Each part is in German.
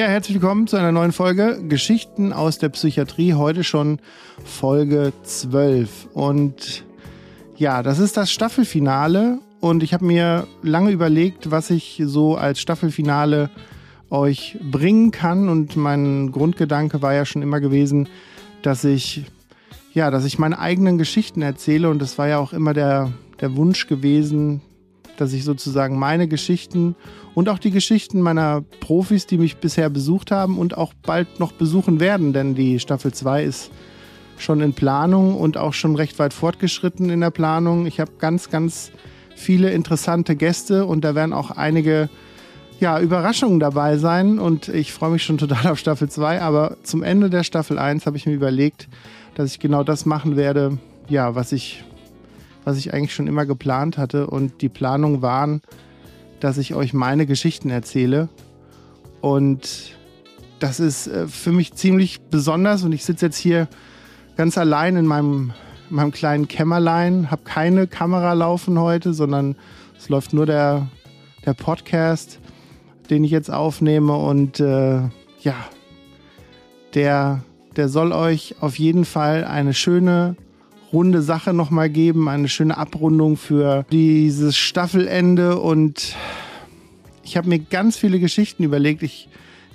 Ja, herzlich willkommen zu einer neuen Folge Geschichten aus der Psychiatrie. Heute schon Folge 12. Und ja, das ist das Staffelfinale. Und ich habe mir lange überlegt, was ich so als Staffelfinale euch bringen kann. Und mein Grundgedanke war ja schon immer gewesen, dass ich, ja, dass ich meine eigenen Geschichten erzähle. Und das war ja auch immer der, der Wunsch gewesen, dass ich sozusagen meine Geschichten und auch die Geschichten meiner Profis, die mich bisher besucht haben und auch bald noch besuchen werden, denn die Staffel 2 ist schon in Planung und auch schon recht weit fortgeschritten in der Planung. Ich habe ganz, ganz viele interessante Gäste und da werden auch einige ja, Überraschungen dabei sein und ich freue mich schon total auf Staffel 2, aber zum Ende der Staffel 1 habe ich mir überlegt, dass ich genau das machen werde, ja, was ich was ich eigentlich schon immer geplant hatte. Und die Planungen waren, dass ich euch meine Geschichten erzähle. Und das ist äh, für mich ziemlich besonders. Und ich sitze jetzt hier ganz allein in meinem, in meinem kleinen Kämmerlein, habe keine Kamera laufen heute, sondern es läuft nur der, der Podcast, den ich jetzt aufnehme. Und äh, ja, der, der soll euch auf jeden Fall eine schöne runde Sache nochmal geben, eine schöne Abrundung für dieses Staffelende und ich habe mir ganz viele Geschichten überlegt. Ich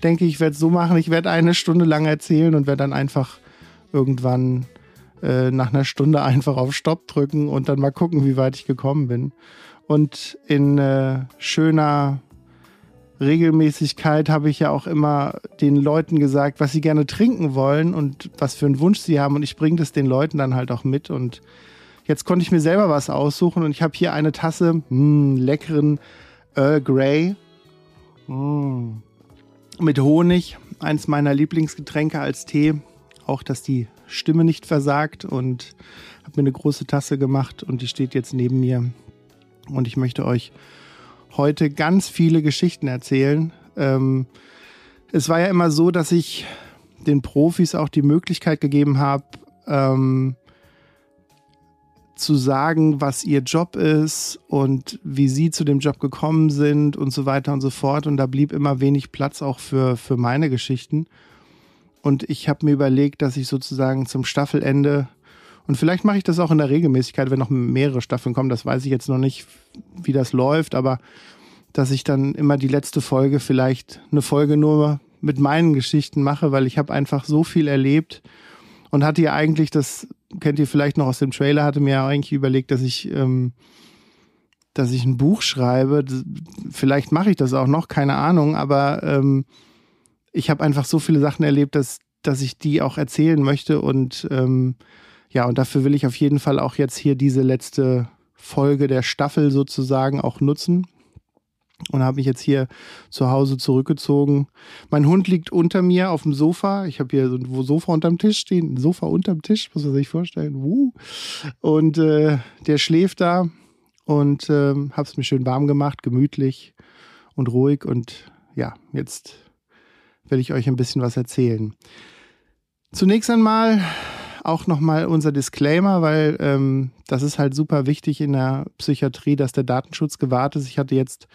denke, ich werde es so machen, ich werde eine Stunde lang erzählen und werde dann einfach irgendwann äh, nach einer Stunde einfach auf Stopp drücken und dann mal gucken, wie weit ich gekommen bin. Und in äh, schöner Regelmäßigkeit habe ich ja auch immer den Leuten gesagt, was sie gerne trinken wollen und was für einen Wunsch sie haben. Und ich bringe das den Leuten dann halt auch mit. Und jetzt konnte ich mir selber was aussuchen und ich habe hier eine Tasse mh, hm, leckeren Earl Grey mh, hm, mit Honig. Eins meiner Lieblingsgetränke als Tee. Auch, dass die Stimme nicht versagt und habe mir eine große Tasse gemacht und die steht jetzt neben mir. Und ich möchte euch heute ganz viele Geschichten erzählen. Ähm, es war ja immer so, dass ich den Profis auch die Möglichkeit gegeben habe, ähm, zu sagen, was ihr Job ist und wie sie zu dem Job gekommen sind und so weiter und so fort. Und da blieb immer wenig Platz auch für, für meine Geschichten. Und ich habe mir überlegt, dass ich sozusagen zum Staffelende und vielleicht mache ich das auch in der Regelmäßigkeit, wenn noch mehrere Staffeln kommen. Das weiß ich jetzt noch nicht, wie das läuft, aber dass ich dann immer die letzte Folge vielleicht eine Folge nur mit meinen Geschichten mache, weil ich habe einfach so viel erlebt und hatte ja eigentlich, das kennt ihr vielleicht noch aus dem Trailer, hatte mir ja eigentlich überlegt, dass ich, ähm, dass ich ein Buch schreibe. Vielleicht mache ich das auch noch, keine Ahnung, aber ähm, ich habe einfach so viele Sachen erlebt, dass, dass ich die auch erzählen möchte und ähm, ja, und dafür will ich auf jeden Fall auch jetzt hier diese letzte Folge der Staffel sozusagen auch nutzen. Und habe mich jetzt hier zu Hause zurückgezogen. Mein Hund liegt unter mir auf dem Sofa. Ich habe hier so ein Sofa unterm Tisch stehen. Ein Sofa unterm Tisch, muss man sich vorstellen. Uh. Und äh, der schläft da und äh, habe es mir schön warm gemacht, gemütlich und ruhig. Und ja, jetzt will ich euch ein bisschen was erzählen. Zunächst einmal auch nochmal unser Disclaimer, weil ähm, das ist halt super wichtig in der Psychiatrie, dass der Datenschutz gewahrt ist. Ich hatte jetzt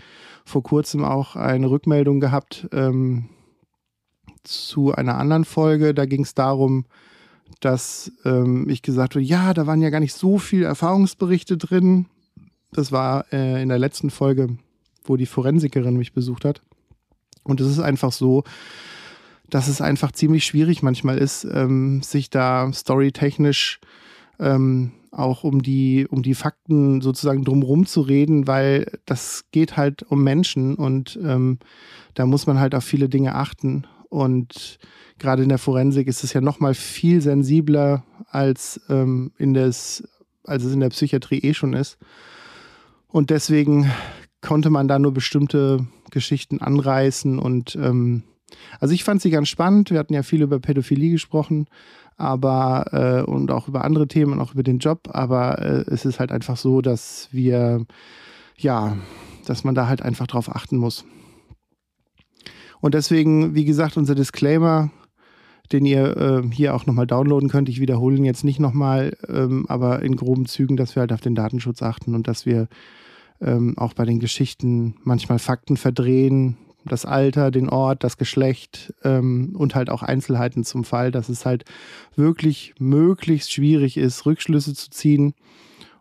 vor kurzem auch eine Rückmeldung gehabt ähm, zu einer anderen Folge. Da ging es darum, dass ähm, ich gesagt habe, ja, da waren ja gar nicht so viele Erfahrungsberichte drin. Das war äh, in der letzten Folge, wo die Forensikerin mich besucht hat. Und es ist einfach so, dass es einfach ziemlich schwierig manchmal ist, ähm, sich da storytechnisch ähm, auch um die, um die Fakten sozusagen drumherum zu reden, weil das geht halt um Menschen und ähm, da muss man halt auf viele Dinge achten. Und gerade in der Forensik ist es ja nochmal viel sensibler als, ähm, in des, als es in der Psychiatrie eh schon ist. Und deswegen konnte man da nur bestimmte Geschichten anreißen und ähm, Also ich fand sie ganz spannend. Wir hatten ja viel über Pädophilie gesprochen, aber äh, und auch über andere Themen und auch über den Job. Aber äh, es ist halt einfach so, dass wir ja, dass man da halt einfach drauf achten muss. Und deswegen, wie gesagt, unser Disclaimer, den ihr äh, hier auch nochmal downloaden könnt. Ich wiederhole ihn jetzt nicht nochmal, ähm, aber in groben Zügen, dass wir halt auf den Datenschutz achten und dass wir ähm, auch bei den Geschichten manchmal Fakten verdrehen, das Alter, den Ort, das Geschlecht ähm, und halt auch Einzelheiten zum Fall, dass es halt wirklich möglichst schwierig ist, Rückschlüsse zu ziehen.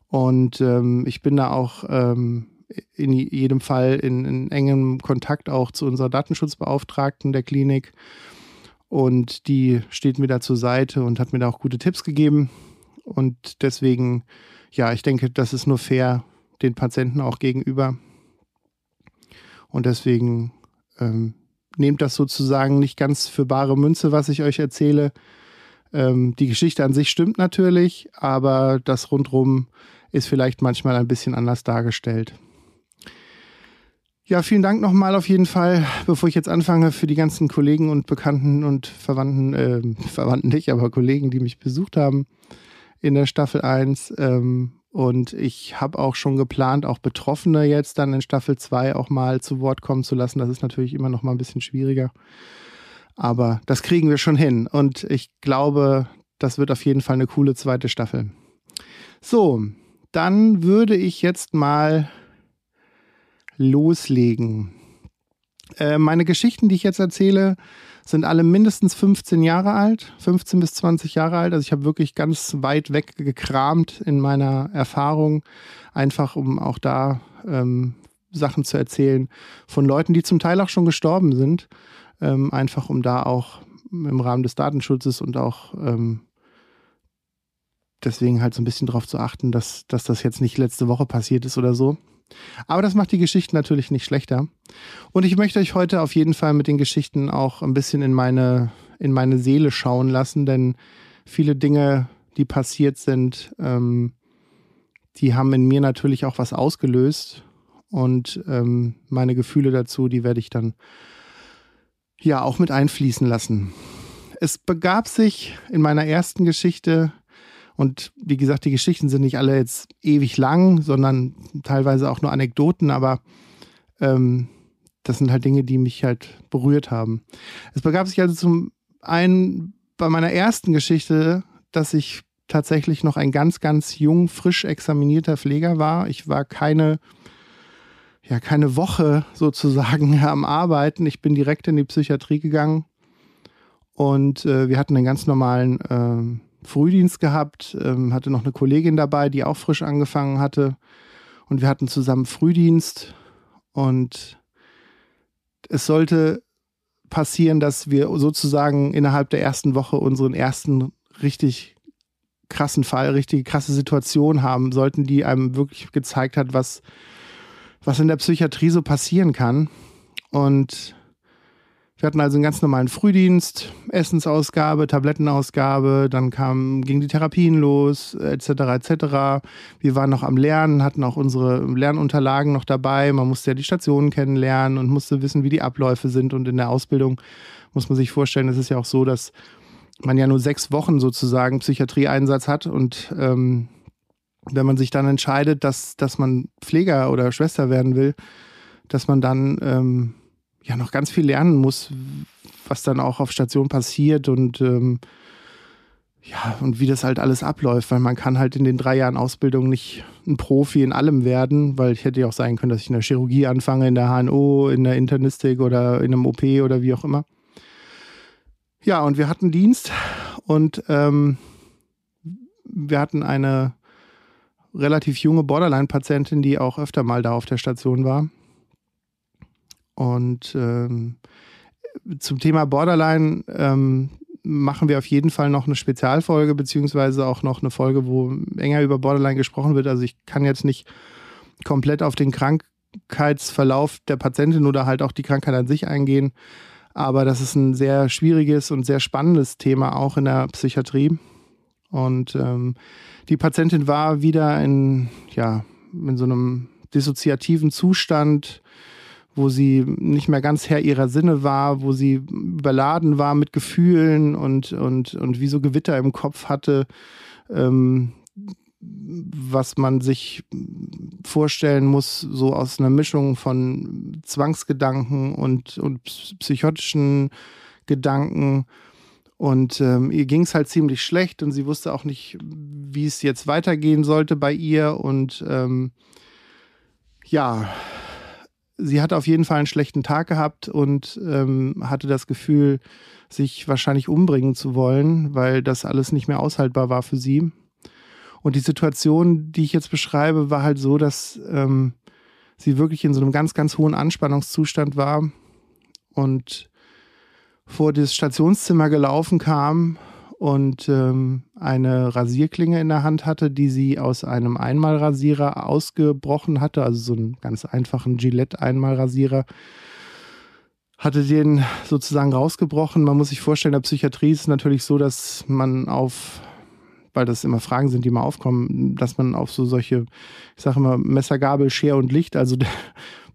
Und ähm, ich bin da auch ähm, in jedem Fall in, in, engem Kontakt auch zu unserer Datenschutzbeauftragten der Klinik. Und die steht mir da zur Seite und hat mir da auch gute Tipps gegeben. Und deswegen, ja, ich denke, das ist nur fair den Patienten auch gegenüber. Und deswegen ähm, nehmt das sozusagen nicht ganz für bare Münze, was ich euch erzähle. Ähm, die Geschichte an sich stimmt natürlich, aber das rundrum ist vielleicht manchmal ein bisschen anders dargestellt. Ja, vielen Dank nochmal auf jeden Fall, bevor ich jetzt anfange, für die ganzen Kollegen und Bekannten und Verwandten, äh, Verwandten nicht, aber Kollegen, die mich besucht haben in der Staffel 1. Ähm, und ich habe auch schon geplant, auch Betroffene jetzt dann in Staffel 2 auch mal zu Wort kommen zu lassen. Das ist natürlich immer noch mal ein bisschen schwieriger. Aber das kriegen wir schon hin. Und ich glaube, das wird auf jeden Fall eine coole zweite Staffel. So, dann würde ich jetzt mal loslegen. Äh, meine Geschichten, die ich jetzt erzähle, sind alle mindestens 15 Jahre alt, 15 bis 20 Jahre alt. Also ich habe wirklich ganz weit weg gekramt in meiner Erfahrung, einfach um auch da ähm, Sachen zu erzählen von Leuten, die zum Teil auch schon gestorben sind, ähm, einfach um da auch im Rahmen des Datenschutzes und auch ähm, deswegen halt so ein bisschen darauf zu achten, dass, dass das jetzt nicht letzte Woche passiert ist oder so. Aber das macht die Geschichte natürlich nicht schlechter. Und ich möchte euch heute auf jeden Fall mit den Geschichten auch ein bisschen in meine, in meine Seele schauen lassen, denn viele Dinge, die passiert sind, ähm, die haben in mir natürlich auch was ausgelöst. Und ähm, meine Gefühle dazu, die werde ich dann ja auch mit einfließen lassen. Es begab sich in meiner ersten Geschichte und wie gesagt, die Geschichten sind nicht alle jetzt ewig lang, sondern teilweise auch nur Anekdoten, aber ähm, das sind halt Dinge, die mich halt berührt haben. Es begab sich also zum einen bei meiner ersten Geschichte, dass ich tatsächlich noch ein ganz, ganz jung, frisch examinierter Pfleger war. Ich war keine, ja, keine Woche sozusagen am Arbeiten. Ich bin direkt in die Psychiatrie gegangen und äh, wir hatten einen ganz normalen äh, Frühdienst gehabt, ähm, hatte noch eine Kollegin dabei, die auch frisch angefangen hatte. Und wir hatten zusammen Frühdienst. Und es sollte passieren, dass wir sozusagen innerhalb der ersten Woche unseren ersten richtig krassen Fall, richtig krasse Situation haben sollten, die einem wirklich gezeigt hat, was, was in der Psychiatrie so passieren kann. Und wir hatten also einen ganz normalen Frühdienst, Essensausgabe, Tablettenausgabe, dann kam, ging die Therapien los, etc. etc. Wir waren noch am Lernen, hatten auch unsere Lernunterlagen noch dabei. Man musste ja die Stationen kennenlernen und musste wissen, wie die Abläufe sind. Und in der Ausbildung muss man sich vorstellen, es ist ja auch so, dass man ja nur sechs Wochen sozusagen Psychiatrieeinsatz hat und ähm, wenn man sich dann entscheidet, dass, dass man Pfleger oder Schwester werden will, dass man dann ähm, ja noch ganz viel lernen muss, was dann auch auf Station passiert und ähm, ja, und wie das halt alles abläuft, weil man kann halt in den drei Jahren Ausbildung nicht ein Profi in allem werden, weil ich hätte ja auch sein können, dass ich in der Chirurgie anfange, in der HNO, in der Internistik oder in einem OP oder wie auch immer. Ja, und wir hatten Dienst und ähm, wir hatten eine relativ junge Borderline-Patientin, die auch öfter mal da auf der Station war. Und ähm, zum Thema Borderline ähm, machen wir auf jeden Fall noch eine Spezialfolge, beziehungsweise auch noch eine Folge, wo enger über Borderline gesprochen wird. Also ich kann jetzt nicht komplett auf den Krankheitsverlauf der Patientin oder halt auch die Krankheit an sich eingehen. Aber das ist ein sehr schwieriges und sehr spannendes Thema auch in der Psychiatrie. Und ähm, die Patientin war wieder in, ja, in so einem dissoziativen Zustand, wo sie nicht mehr ganz Herr ihrer Sinne war, wo sie überladen war mit Gefühlen und, und, und wie so Gewitter im Kopf hatte, ähm, was man sich vorstellen muss, so aus einer Mischung von Zwangsgedanken und, und psychotischen Gedanken. Und ähm, ihr ging es halt ziemlich schlecht und sie wusste auch nicht, wie es jetzt weitergehen sollte bei ihr. Und ähm, ja, sie hatte auf jeden Fall einen schlechten Tag gehabt und ähm, hatte das Gefühl, sich wahrscheinlich umbringen zu wollen, weil das alles nicht mehr aushaltbar war für sie. Und die Situation, die ich jetzt beschreibe, war halt so, dass ähm, sie wirklich in so einem ganz, ganz hohen Anspannungszustand war und vor das Stationszimmer gelaufen kam und ähm, eine Rasierklinge in der Hand hatte, die sie aus einem Einmalrasierer ausgebrochen hatte, also so einen ganz einfachen Gillette-Einmalrasierer. Hatte den sozusagen rausgebrochen. Man muss sich vorstellen, in der Psychiatrie ist es natürlich so, dass man auf weil das immer Fragen sind, die mal aufkommen, dass man auf so solche, ich sage immer, Messer, Gabel, Schere und Licht, also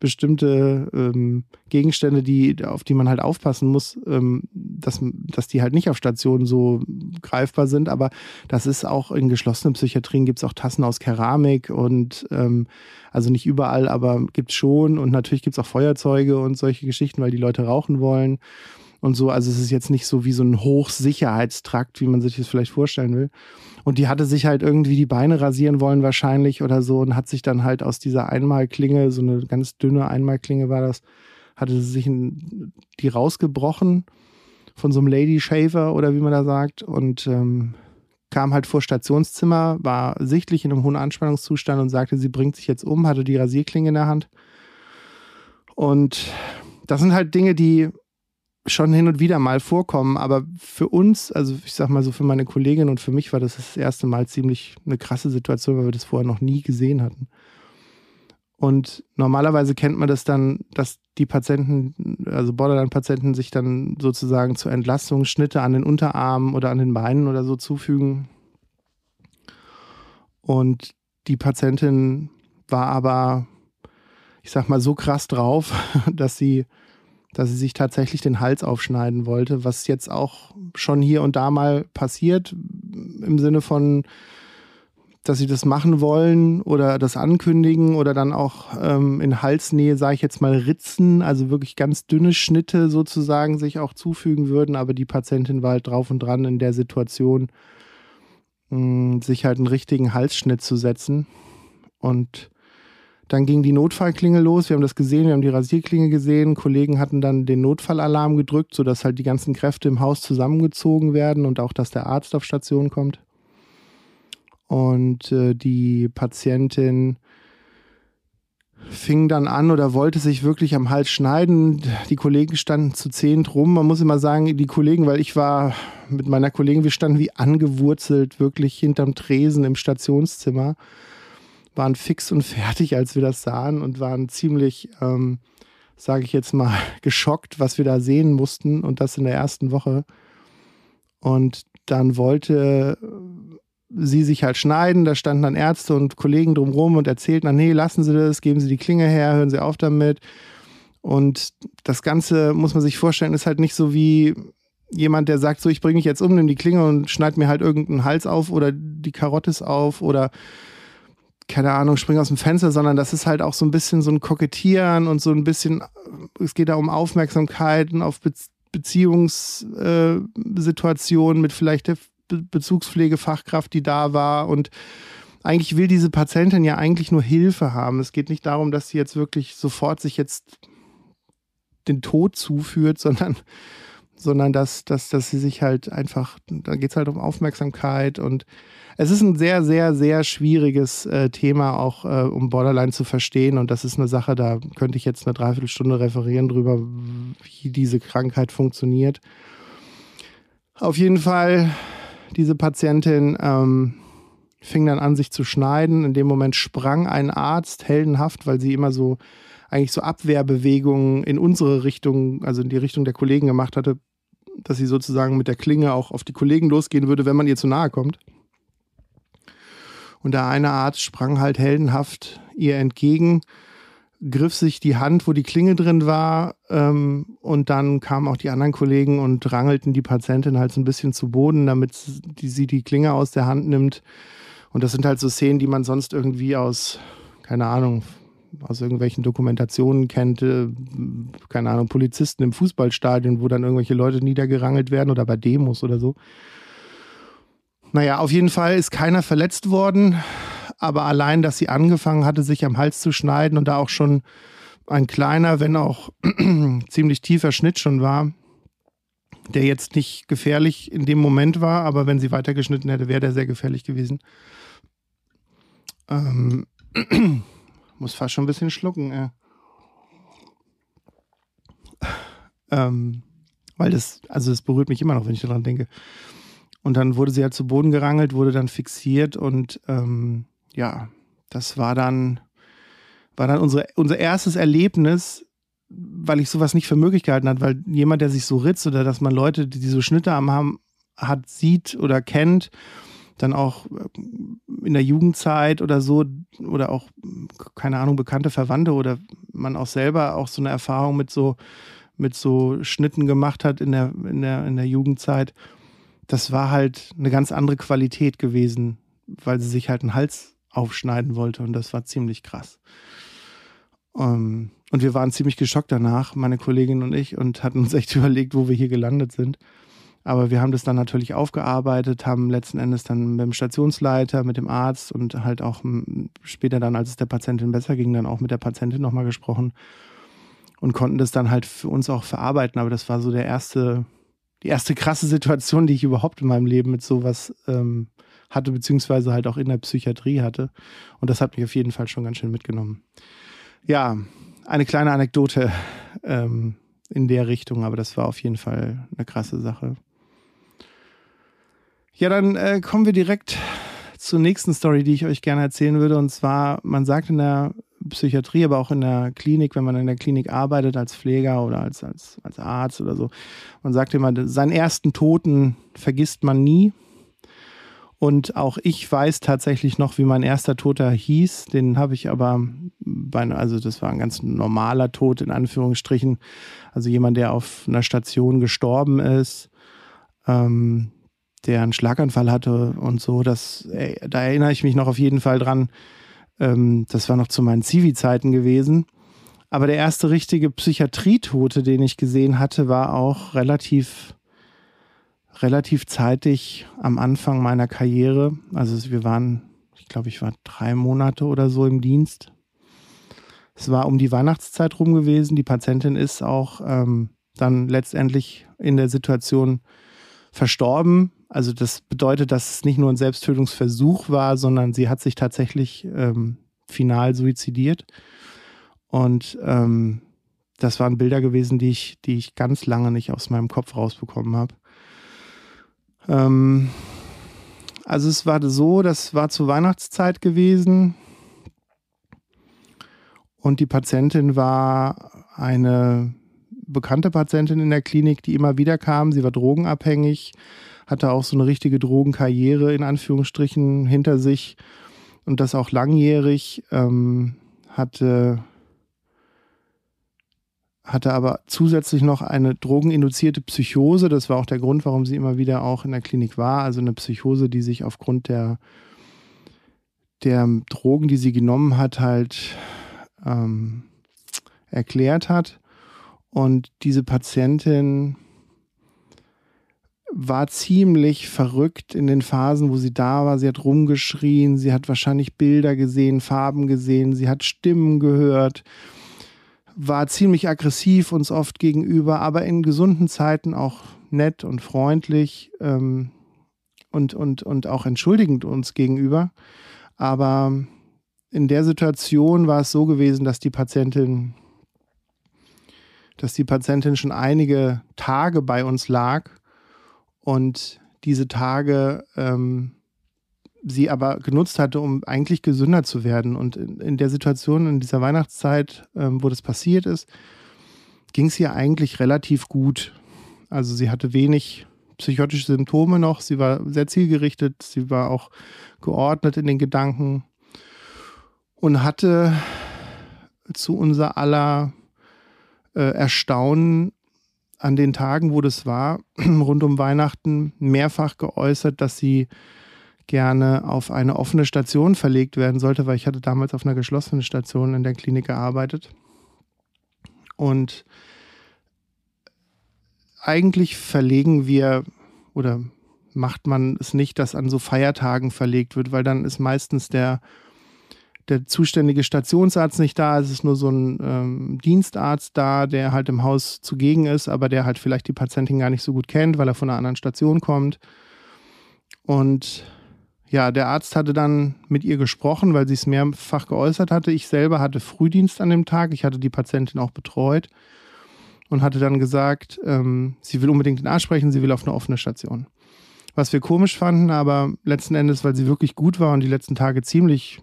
bestimmte ähm, Gegenstände, die, auf die man halt aufpassen muss, ähm, dass, dass die halt nicht auf Stationen so greifbar sind. Aber das ist auch in geschlossenen Psychiatrien gibt es auch Tassen aus Keramik und ähm, also nicht überall, aber gibt es schon. Und natürlich gibt es auch Feuerzeuge und solche Geschichten, weil die Leute rauchen wollen und so. Also es ist jetzt nicht so wie so ein Hochsicherheitstrakt, wie man sich das vielleicht vorstellen will. Und die hatte sich halt irgendwie die Beine rasieren wollen wahrscheinlich oder so und hat sich dann halt aus dieser Einmalklinge, so eine ganz dünne Einmalklinge war das, hatte sie sich die rausgebrochen von so einem Lady Shaver oder wie man da sagt und ähm, kam halt vor Stationszimmer, war sichtlich in einem hohen Anspannungszustand und sagte, sie bringt sich jetzt um, hatte die Rasierklinge in der Hand. Und das sind halt Dinge, die schon hin und wieder mal vorkommen, aber für uns, also ich sag mal so für meine Kollegin und für mich war das das erste Mal ziemlich eine krasse Situation, weil wir das vorher noch nie gesehen hatten. Und normalerweise kennt man das dann, dass die Patienten, also Borderline-Patienten, sich dann sozusagen zur Entlastung Schnitte an den Unterarmen oder an den Beinen oder so zufügen. Und die Patientin war aber, ich sag mal, so krass drauf, dass sie dass sie sich tatsächlich den Hals aufschneiden wollte, was jetzt auch schon hier und da mal passiert, im Sinne von, dass sie das machen wollen oder das ankündigen oder dann auch ähm, in Halsnähe, sage ich jetzt mal, Ritzen, also wirklich ganz dünne Schnitte sozusagen sich auch zufügen würden. Aber die Patientin war halt drauf und dran in der Situation, mh, mm, sich halt einen richtigen Halsschnitt zu setzen. Und dann ging die Notfallklinge los. Wir haben das gesehen, wir haben die Rasierklinge gesehen. Kollegen hatten dann den Notfallalarm gedrückt, sodass halt die ganzen Kräfte im Haus zusammengezogen werden und auch, dass der Arzt auf Station kommt. Und äh, die Patientin fing dann an oder wollte sich wirklich am Hals schneiden. Die Kollegen standen zu zehnt rum. Man muss immer sagen, die Kollegen, weil ich war mit meiner Kollegin, wir standen wie angewurzelt wirklich hinterm Tresen im Stationszimmer waren fix und fertig, als wir das sahen und waren ziemlich, ähm, sage ich jetzt mal, geschockt, was wir da sehen mussten und das in der ersten Woche. Und dann wollte sie sich halt schneiden, da standen dann Ärzte und Kollegen drumherum und erzählten dann, nee, lassen Sie das, geben Sie die Klinge her, hören Sie auf damit. Und das Ganze, muss man sich vorstellen, ist halt nicht so wie jemand, der sagt, so, ich bringe mich jetzt um, nimm die Klinge und schneid mir halt irgendeinen Hals auf oder die Karottis auf oder keine Ahnung, spring aus dem Fenster, sondern das ist halt auch so ein bisschen so ein Kokettieren und so ein bisschen, es geht da um Aufmerksamkeiten auf Be Beziehungssituationen mit vielleicht der Be Bezugspflegefachkraft, die da war und eigentlich will diese Patientin ja eigentlich nur Hilfe haben. Es geht nicht darum, dass sie jetzt wirklich sofort sich jetzt den Tod zuführt, sondern, sondern dass, dass, dass sie sich halt einfach, da geht es halt um Aufmerksamkeit und es ist ein sehr, sehr, sehr schwieriges äh, Thema, auch äh, um Borderline zu verstehen. Und das ist eine Sache, da könnte ich jetzt eine Dreiviertelstunde referieren drüber, wie diese Krankheit funktioniert. Auf jeden Fall, diese Patientin ähm, fing dann an, sich zu schneiden. In dem Moment sprang ein Arzt heldenhaft, weil sie immer so eigentlich so Abwehrbewegungen in unsere Richtung, also in die Richtung der Kollegen gemacht hatte, dass sie sozusagen mit der Klinge auch auf die Kollegen losgehen würde, wenn man ihr zu nahe kommt. Und der eine Arzt sprang halt heldenhaft ihr entgegen, griff sich die Hand, wo die Klinge drin war. Ähm, und dann kamen auch die anderen Kollegen und rangelten die Patientin halt so ein bisschen zu Boden, damit die, sie die Klinge aus der Hand nimmt. Und das sind halt so Szenen, die man sonst irgendwie aus, keine Ahnung, aus irgendwelchen Dokumentationen kennt, äh, keine Ahnung, Polizisten im Fußballstadion, wo dann irgendwelche Leute niedergerangelt werden oder bei Demos oder so. Naja, auf jeden Fall ist keiner verletzt worden, aber allein, dass sie angefangen hatte, sich am Hals zu schneiden und da auch schon ein kleiner, wenn auch ziemlich tiefer Schnitt schon war, der jetzt nicht gefährlich in dem Moment war, aber wenn sie weitergeschnitten hätte, wäre der sehr gefährlich gewesen. Ähm, muss fast schon ein bisschen schlucken, ja. Ähm, weil das, also das berührt mich immer noch, wenn ich daran denke. Und dann wurde sie halt zu Boden gerangelt, wurde dann fixiert und ähm, ja, das war dann, war dann unsere, unser erstes Erlebnis, weil ich sowas nicht für möglich gehalten habe, weil jemand, der sich so ritzt oder dass man Leute, die so Schnitte am haben, hat, sieht oder kennt, dann auch äh, in der Jugendzeit oder so oder auch, keine Ahnung, bekannte Verwandte oder man auch selber auch so eine Erfahrung mit so, mit so Schnitten gemacht hat in der, in der, in der Jugendzeit. Das war halt eine ganz andere Qualität gewesen, weil sie sich halt einen Hals aufschneiden wollte und das war ziemlich krass. Um, ähm, und wir waren ziemlich geschockt danach, meine Kollegin und ich, und hatten uns echt überlegt, wo wir hier gelandet sind. Aber wir haben das dann natürlich aufgearbeitet, haben letzten Endes dann mit dem Stationsleiter, mit dem Arzt und halt auch später dann, als es der Patientin besser ging, dann auch mit der Patientin nochmal gesprochen und konnten das dann halt für uns auch verarbeiten. Aber das war so der erste, die erste krasse Situation, die ich überhaupt in meinem Leben mit sowas ähm, hatte, beziehungsweise halt auch in der Psychiatrie hatte. Und das hat mich auf jeden Fall schon ganz schön mitgenommen. Ja, eine kleine Anekdote ähm, in der Richtung, aber das war auf jeden Fall eine krasse Sache. Ja, dann äh, kommen wir direkt zur nächsten Story, die ich euch gerne erzählen würde. Und zwar, man sagt in der Psychiatrie, aber auch in der Klinik, wenn man in der Klinik arbeitet als Pfleger oder als, als, als Arzt oder so, man sagt immer, seinen ersten Toten vergisst man nie. Und auch ich weiß tatsächlich noch, wie mein erster Toter hieß. Den habe ich aber bei, also das war ein ganz normaler Tod in Anführungsstrichen. Also jemand, der auf einer Station gestorben ist. Ähm, der einen Schlaganfall hatte und so. Das, äh, da erinnere ich mich noch auf jeden Fall dran. Ähm, das war noch zu meinen Zivi-Zeiten gewesen. Aber der erste richtige Psychiatrietote, den ich gesehen hatte, war auch relativ, relativ zeitig am Anfang meiner Karriere. Also wir waren, ich glaube, ich war drei Monate oder so im Dienst. Es war um die Weihnachtszeit rum gewesen. Die Patientin ist auch ähm, dann letztendlich in der Situation verstorben. Also das bedeutet, dass es nicht nur ein Selbsttötungsversuch war, sondern sie hat sich tatsächlich ähm, final suizidiert. Und ähm, das waren Bilder gewesen, die ich, die ich ganz lange nicht aus meinem Kopf rausbekommen habe. Ähm, also es war so, das war zur Weihnachtszeit gewesen. Und die Patientin war eine bekannte Patientin in der Klinik, die immer wieder kam. Sie war drogenabhängig, hatte auch so eine richtige Drogenkarriere in Anführungsstrichen hinter sich und das auch langjährig, ähm, hatte, hatte aber zusätzlich noch eine drogeninduzierte Psychose. Das war auch der Grund, warum sie immer wieder auch in der Klinik war. Also eine Psychose, die sich aufgrund der, der Drogen, die sie genommen hat, halt ähm, erklärt hat. Und diese Patientin war ziemlich verrückt in den Phasen, wo sie da war. Sie hat rumgeschrien, sie hat wahrscheinlich Bilder gesehen, Farben gesehen, sie hat Stimmen gehört, war ziemlich aggressiv uns oft gegenüber, aber in gesunden Zeiten auch nett und freundlich ähm, und, und, und auch entschuldigend uns gegenüber. Aber in der Situation war es so gewesen, dass die Patientin, dass die Patientin schon einige Tage bei uns lag und diese Tage ähm, sie aber genutzt hatte, um eigentlich gesünder zu werden. Und in, in der Situation, in dieser Weihnachtszeit, ähm, wo das passiert ist, ging es ihr eigentlich relativ gut. Also sie hatte wenig psychotische Symptome noch, sie war sehr zielgerichtet, sie war auch geordnet in den Gedanken und hatte zu unser aller äh, Erstaunen an den Tagen, wo das war, rund um Weihnachten, mehrfach geäußert, dass sie gerne auf eine offene Station verlegt werden sollte, weil ich hatte damals auf einer geschlossenen Station in der Klinik gearbeitet. Und eigentlich verlegen wir oder macht man es nicht, dass an so Feiertagen verlegt wird, weil dann ist meistens der, der zuständige Stationsarzt nicht da, es ist nur so ein ähm, Dienstarzt da, der halt im Haus zugegen ist, aber der halt vielleicht die Patientin gar nicht so gut kennt, weil er von einer anderen Station kommt. Und ja, der Arzt hatte dann mit ihr gesprochen, weil sie es mehrfach geäußert hatte. Ich selber hatte Frühdienst an dem Tag. Ich hatte die Patientin auch betreut und hatte dann gesagt, ähm, sie will unbedingt den Arzt sprechen, sie will auf eine offene Station. Was wir komisch fanden, aber letzten Endes, weil sie wirklich gut war und die letzten Tage ziemlich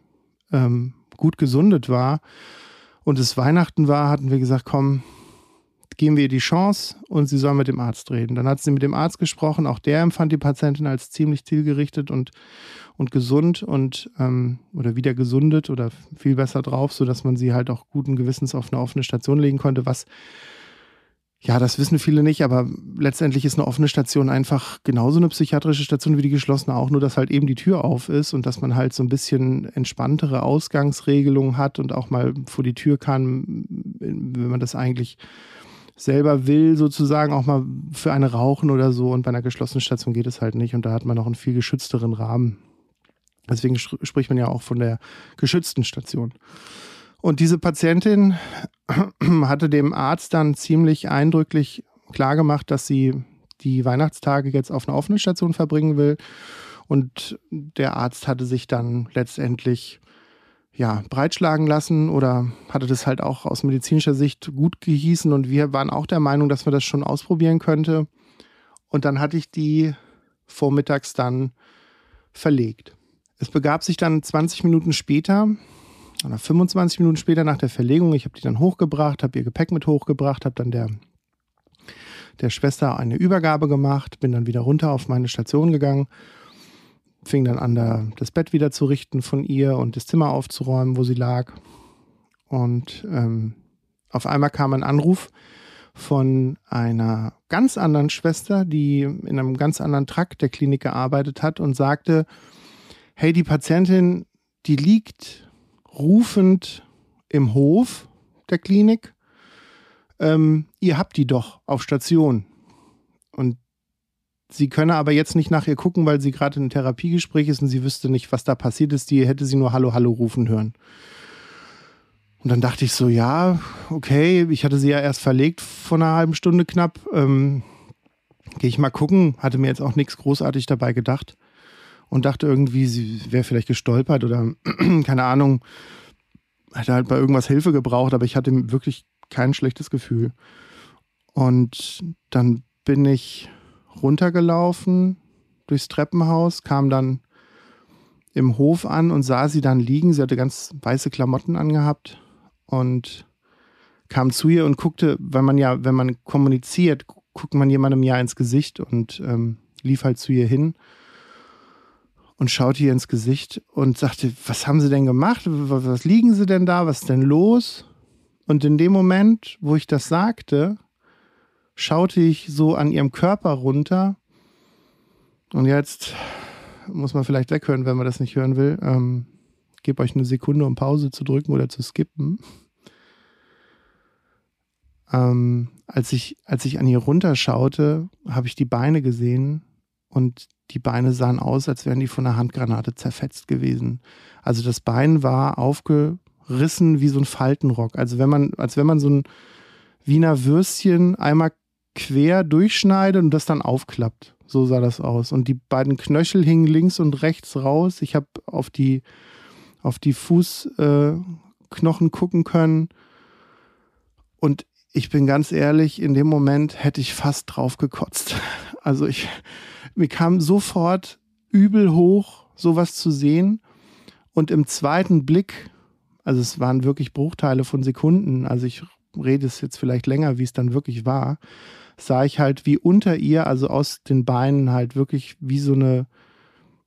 ähm, gut gesundet war und es Weihnachten war, hatten wir gesagt, komm, geben wir ihr die Chance und sie soll mit dem Arzt reden. Dann hat sie mit dem Arzt gesprochen, auch der empfand die Patientin als ziemlich zielgerichtet und, und gesund und ähm, oder wieder gesundet oder viel besser drauf, sodass man sie halt auch guten Gewissens auf eine offene Station legen konnte, was ja, das wissen viele nicht, aber letztendlich ist eine offene Station einfach genauso eine psychiatrische Station wie die geschlossene auch, nur dass halt eben die Tür auf ist und dass man halt so ein bisschen entspanntere Ausgangsregelungen hat und auch mal vor die Tür kann, wenn man das eigentlich selber will, sozusagen auch mal für eine rauchen oder so. Und bei einer geschlossenen Station geht es halt nicht und da hat man noch einen viel geschützteren Rahmen. Deswegen spricht man ja auch von der geschützten Station. Und diese Patientin hatte dem Arzt dann ziemlich eindrücklich klargemacht, dass sie die Weihnachtstage jetzt auf einer offenen Station verbringen will. Und der Arzt hatte sich dann letztendlich ja, breitschlagen lassen oder hatte das halt auch aus medizinischer Sicht gut gehießen. Und wir waren auch der Meinung, dass man das schon ausprobieren könnte. Und dann hatte ich die vormittags dann verlegt. Es begab sich dann 20 Minuten später, oder 25 Minuten später nach der Verlegung, ich habe die dann hochgebracht, habe ihr Gepäck mit hochgebracht, habe dann der, der Schwester eine Übergabe gemacht, bin dann wieder runter auf meine Station gegangen, fing dann an, da das Bett wieder zu richten von ihr und das Zimmer aufzuräumen, wo sie lag. Und ähm, auf einmal kam ein Anruf von einer ganz anderen Schwester, die in einem ganz anderen Trakt der Klinik gearbeitet hat und sagte, hey, die Patientin, die liegt rufend im Hof der Klinik. Ähm, ihr habt die doch auf Station. Und sie könne aber jetzt nicht nach ihr gucken, weil sie gerade in einem Therapiegespräch ist und sie wüsste nicht, was da passiert ist. Die hätte sie nur Hallo, Hallo rufen hören. Und dann dachte ich so, ja, okay, ich hatte sie ja erst verlegt vor einer halben Stunde knapp. Ähm, Gehe ich mal gucken, hatte mir jetzt auch nichts großartig dabei gedacht und dachte irgendwie, sie wäre vielleicht gestolpert oder keine Ahnung, hätte halt bei irgendwas Hilfe gebraucht, aber ich hatte wirklich kein schlechtes Gefühl. Und dann bin ich runtergelaufen durchs Treppenhaus, kam dann im Hof an und sah sie dann liegen. Sie hatte ganz weiße Klamotten angehabt und kam zu ihr und guckte, weil man ja, wenn man kommuniziert, guckt man jemandem ja ins Gesicht und ähm, lief halt zu ihr hin und schaute ihr ins Gesicht und sagte, was haben Sie denn gemacht? Was, liegen Sie denn da? Was ist denn los? Und in dem Moment, wo ich das sagte, schaute ich so an ihrem Körper runter. Und jetzt muss man vielleicht weghören, wenn man das nicht hören will. Ähm, gebe euch eine Sekunde, um Pause zu drücken oder zu skippen. Ähm, als, ich, als ich an ihr runterschaute, habe ich die Beine gesehen und die Beine sahen aus, als wären die von einer Handgranate zerfetzt gewesen. Also das Bein war aufgerissen wie so ein Faltenrock. Also wenn man, als wenn man so ein Wiener Würstchen einmal quer durchschneidet und das dann aufklappt. So sah das aus. Und die beiden Knöchel hingen links und rechts raus. Ich habe auf die, auf die Fußknochen äh, gucken können. Und ich bin ganz ehrlich, in dem Moment hätte ich fast drauf gekotzt. Also ich, mir kam sofort übel hoch, sowas zu sehen. Und im zweiten Blick, also es waren wirklich Bruchteile von Sekunden, also ich rede es jetzt vielleicht länger, wie es dann wirklich war, sah ich halt, wie unter ihr, also aus den Beinen halt wirklich wie so eine,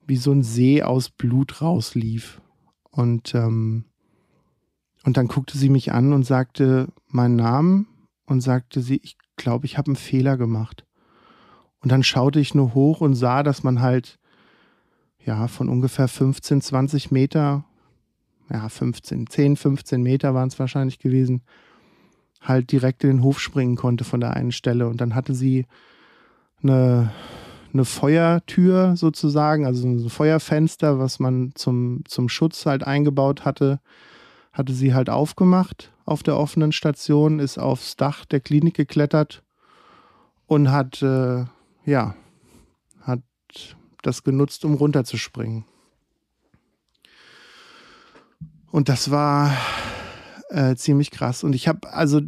wie so ein See aus Blut rauslief. Und, ähm, und dann guckte sie mich an und sagte meinen Namen und sagte sie, ich glaube, ich habe einen Fehler gemacht. Und dann schaute ich nur hoch und sah, dass man halt ja von ungefähr 15, 20 Meter, ja 15, 10, 15 Meter waren es wahrscheinlich gewesen, halt direkt in den Hof springen konnte von der einen Stelle. Und dann hatte sie eine, eine Feuertür sozusagen, also ein Feuerfenster, was man zum, zum Schutz halt eingebaut hatte, hatte sie halt aufgemacht auf der offenen Station, ist aufs Dach der Klinik geklettert und hat, äh, ja, hat das genutzt, um runterzuspringen. Und das war äh, ziemlich krass. Und ich habe also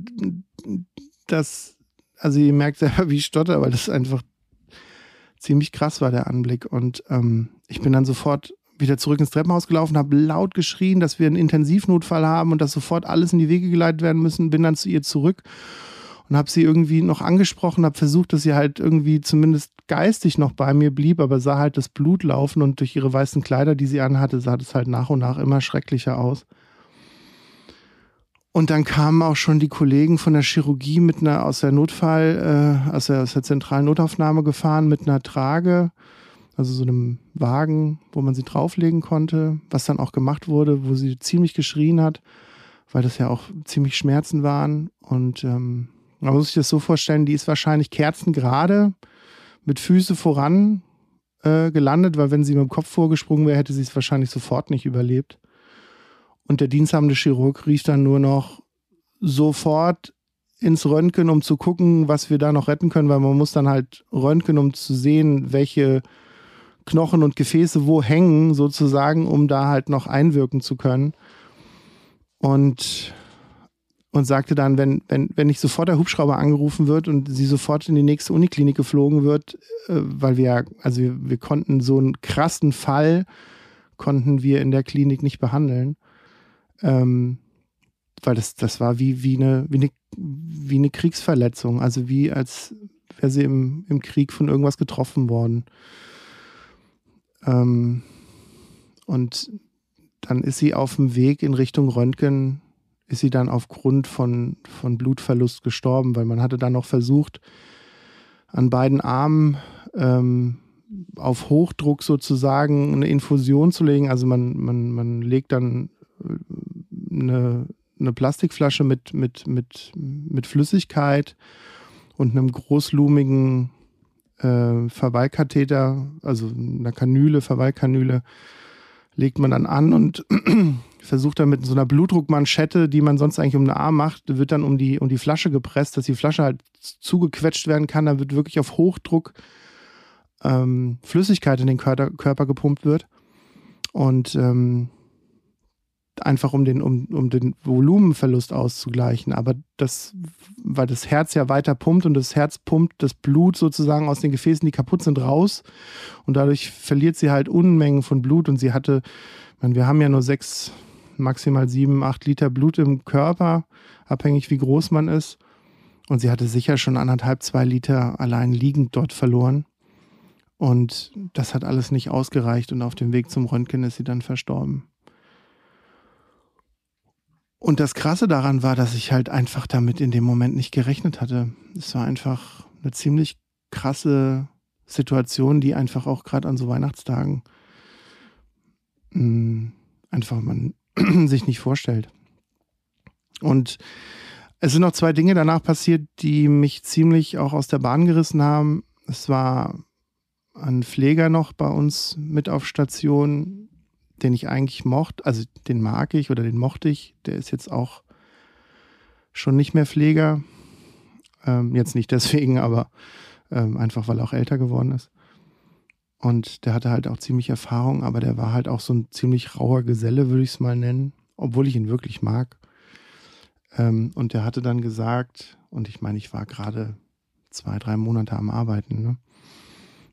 das, also ihr merkt selber, wie ich stotter, weil das einfach ziemlich krass war, der Anblick. Und ähm, ich bin dann sofort wieder zurück ins Treppenhaus gelaufen, habe laut geschrien, dass wir einen Intensivnotfall haben und dass sofort alles in die Wege geleitet werden müssen. Bin dann zu ihr zurück und habe sie irgendwie noch angesprochen, habe versucht, dass sie halt irgendwie zumindest geistig noch bei mir blieb, aber sah halt das Blut laufen und durch ihre weißen Kleider, die sie anhatte, sah das halt nach und nach immer schrecklicher aus. Und dann kamen auch schon die Kollegen von der Chirurgie mit einer aus der Notfall, äh, aus, der, aus der zentralen Notaufnahme gefahren mit einer Trage also so einem Wagen, wo man sie drauflegen konnte, was dann auch gemacht wurde, wo sie ziemlich geschrien hat, weil das ja auch ziemlich Schmerzen waren. Und ähm, man muss sich das so vorstellen, die ist wahrscheinlich kerzengerade mit Füße voran äh, gelandet, weil wenn sie mit dem Kopf vorgesprungen wäre, hätte sie es wahrscheinlich sofort nicht überlebt. Und der diensthabende Chirurg rief dann nur noch sofort ins Röntgen, um zu gucken, was wir da noch retten können, weil man muss dann halt röntgen, um zu sehen, welche Knochen und Gefäße wo hängen, sozusagen, um da halt noch einwirken zu können. Und, und sagte dann, wenn, wenn, wenn nicht sofort der Hubschrauber angerufen wird und sie sofort in die nächste Uniklinik geflogen wird, äh, weil wir, also wir, wir konnten so einen krassen Fall, konnten wir in der Klinik nicht behandeln. Ähm, weil das, das war wie, wie, eine, wie, eine, wie eine Kriegsverletzung, also wie als wäre sie im, im Krieg von irgendwas getroffen worden. Ähm, und dann ist sie auf dem Weg in Richtung Röntgen, ist sie dann aufgrund von, von Blutverlust gestorben, weil man hatte dann noch versucht, an beiden Armen ähm, auf Hochdruck sozusagen eine Infusion zu legen. Also man, man, man legt dann äh, eine, eine Plastikflasche mit, mit, mit, mit Flüssigkeit und einem großlumigen äh, Verweilkatheter, also einer Kanüle, Verweilkanüle, legt man dann an und versucht dann mit so einer Blutdruckmanschette, die man sonst eigentlich um den Arm macht, wird dann um die, um die Flasche gepresst, dass die Flasche halt zugequetscht werden kann. Da wird wirklich auf Hochdruck ähm, Flüssigkeit in den Körper, Körper gepumpt wird. Und ähm, einfach um den, um, um den Volumenverlust auszugleichen. Aber das, weil das Herz ja weiter pumpt und das Herz pumpt das Blut sozusagen aus den Gefäßen, die kaputt sind, raus. Und dadurch verliert sie halt Unmengen von Blut. Und sie hatte, meine, wir haben ja nur sechs, maximal sieben, acht Liter Blut im Körper, abhängig wie groß man ist. Und sie hatte sicher schon anderthalb, zwei Liter allein liegend dort verloren. Und das hat alles nicht ausgereicht. Und auf dem Weg zum Röntgen ist sie dann verstorben. Und das Krasse daran war, dass ich halt einfach damit in dem Moment nicht gerechnet hatte. Es war einfach eine ziemlich krasse Situation, die einfach auch gerade an so Weihnachtstagen mh, hm, einfach man sich nicht vorstellt. Und es sind noch zwei Dinge danach passiert, die mich ziemlich auch aus der Bahn gerissen haben. Es war ein Pfleger noch bei uns mit auf Station, den ich eigentlich mochte, also den mag ich oder den mochte ich, der ist jetzt auch schon nicht mehr Pfleger. Ähm, jetzt nicht deswegen, aber ähm, einfach, weil er auch älter geworden ist. Und der hatte halt auch ziemlich Erfahrung, aber der war halt auch so ein ziemlich rauer Geselle, würde ich es mal nennen, obwohl ich ihn wirklich mag. Ähm, und der hatte dann gesagt, und ich meine, ich war gerade zwei, drei Monate am Arbeiten, ne?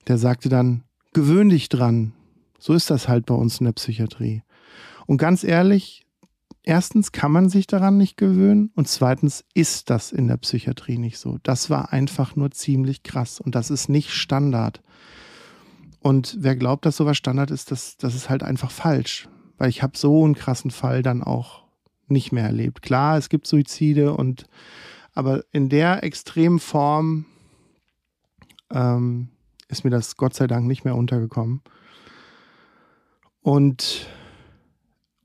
der sagte dann, gewöhn dich dran, so ist das halt bei uns in der Psychiatrie. Und ganz ehrlich, erstens kann man sich daran nicht gewöhnen und zweitens ist das in der Psychiatrie nicht so. Das war einfach nur ziemlich krass und das ist nicht Standard. Und wer glaubt, dass sowas Standard ist, das, das ist halt einfach falsch. Weil ich habe so einen krassen Fall dann auch nicht mehr erlebt. Klar, es gibt Suizide und aber in der extremen Form ähm, ist mir das Gott sei Dank nicht mehr untergekommen. Und,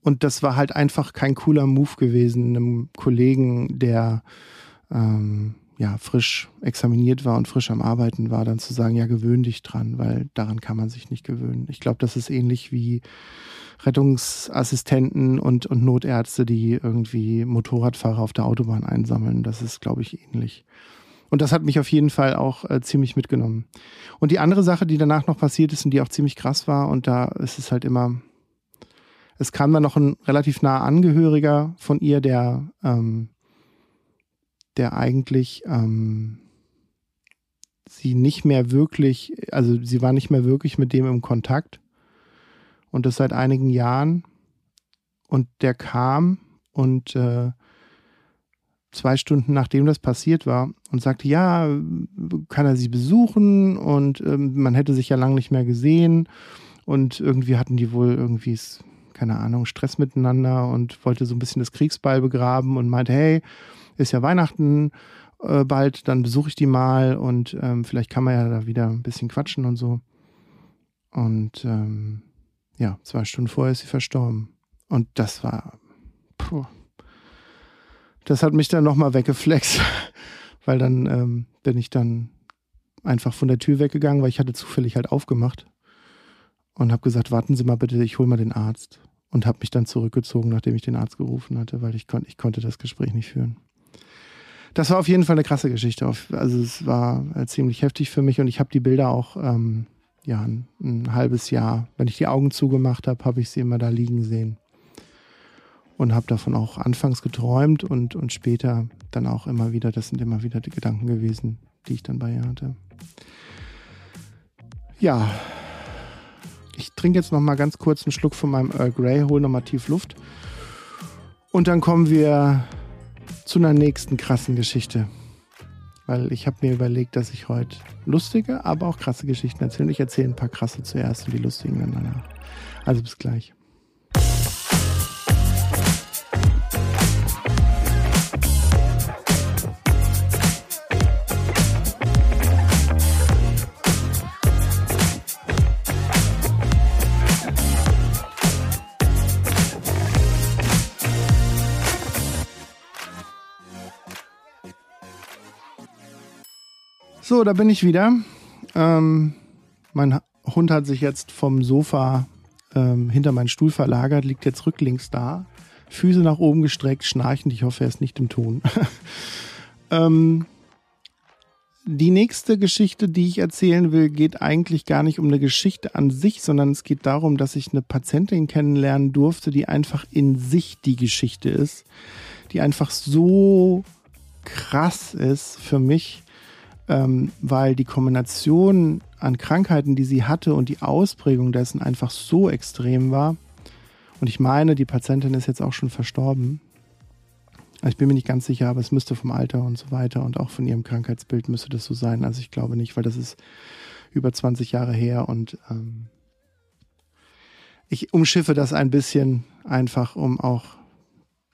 und das war halt einfach kein cooler Move gewesen, einem Kollegen, der ähm, ja, frisch examiniert war und frisch am Arbeiten war, dann zu sagen, ja, gewöhn dich dran, weil daran kann man sich nicht gewöhnen. Ich glaube, das ist ähnlich wie Rettungsassistenten und, und Notärzte, die irgendwie Motorradfahrer auf der Autobahn einsammeln. Das ist, glaube ich, ähnlich. Und das hat mich auf jeden Fall auch äh, ziemlich mitgenommen. Und die andere Sache, die danach noch passiert ist und die auch ziemlich krass war, und da ist es halt immer, es kam dann noch ein relativ naher Angehöriger von ihr, der ähm, der eigentlich ähm, sie nicht mehr wirklich, also sie war nicht mehr wirklich mit dem im Kontakt. Und das seit einigen Jahren. Und der kam und äh, zwei Stunden nachdem das passiert war und sagte, ja, kann er sie besuchen und ähm, man hätte sich ja lange nicht mehr gesehen und irgendwie hatten die wohl irgendwie, keine Ahnung, Stress miteinander und wollte so ein bisschen das Kriegsball begraben und meinte, hey, ist ja Weihnachten äh, bald, dann besuche ich die mal und ähm, vielleicht kann man ja da wieder ein bisschen quatschen und so. Und ähm, ja, zwei Stunden vorher ist sie verstorben. Und das war, puh, das hat mich dann nochmal weggeflext, weil dann ähm, bin ich dann einfach von der Tür weggegangen, weil ich hatte zufällig halt aufgemacht und habe gesagt, warten Sie mal bitte, ich hole mal den Arzt und habe mich dann zurückgezogen, nachdem ich den Arzt gerufen hatte, weil ich, kon ich konnte das Gespräch nicht führen das war auf jeden Fall eine krasse Geschichte. Also es war äh, ziemlich heftig für mich und ich habe die Bilder auch ähm, ja, ein, ein, halbes Jahr, wenn ich die Augen zugemacht habe, habe ich sie immer da liegen sehen. Und habe davon auch anfangs geträumt und, und später dann auch immer wieder, das sind immer wieder die Gedanken gewesen, die ich dann bei ihr hatte. Ja, ich trinke jetzt noch mal ganz kurz einen Schluck von meinem Earl Grey, hole noch mal tief Luft. Und dann kommen wir zu einer nächsten krassen Geschichte. Weil ich habe mir überlegt, dass ich heute lustige, aber auch krasse Geschichten erzähle. Ich erzähle ein paar krasse zuerst und die lustigen dann danach. Also bis gleich. So, da bin ich wieder. Ähm, mein Hund hat sich jetzt vom Sofa ähm, hinter meinen Stuhl verlagert, liegt jetzt rücklings da. Füße nach oben gestreckt, schnarchend. Ich hoffe, er ist nicht im Ton. ähm, die nächste Geschichte, die ich erzählen will, geht eigentlich gar nicht um eine Geschichte an sich, sondern es geht darum, dass ich eine Patientin kennenlernen durfte, die einfach in sich die Geschichte ist, die einfach so krass ist für mich, ähm, weil die Kombination an Krankheiten, die sie hatte und die Ausprägung dessen einfach so extrem war. Und ich meine, die Patientin ist jetzt auch schon verstorben. Also ich bin mir nicht ganz sicher, aber es müsste vom Alter und so weiter und auch von ihrem Krankheitsbild müsste das so sein. Also ich glaube nicht, weil das ist über 20 Jahre her und ähm, ich umschiffe das ein bisschen einfach, um auch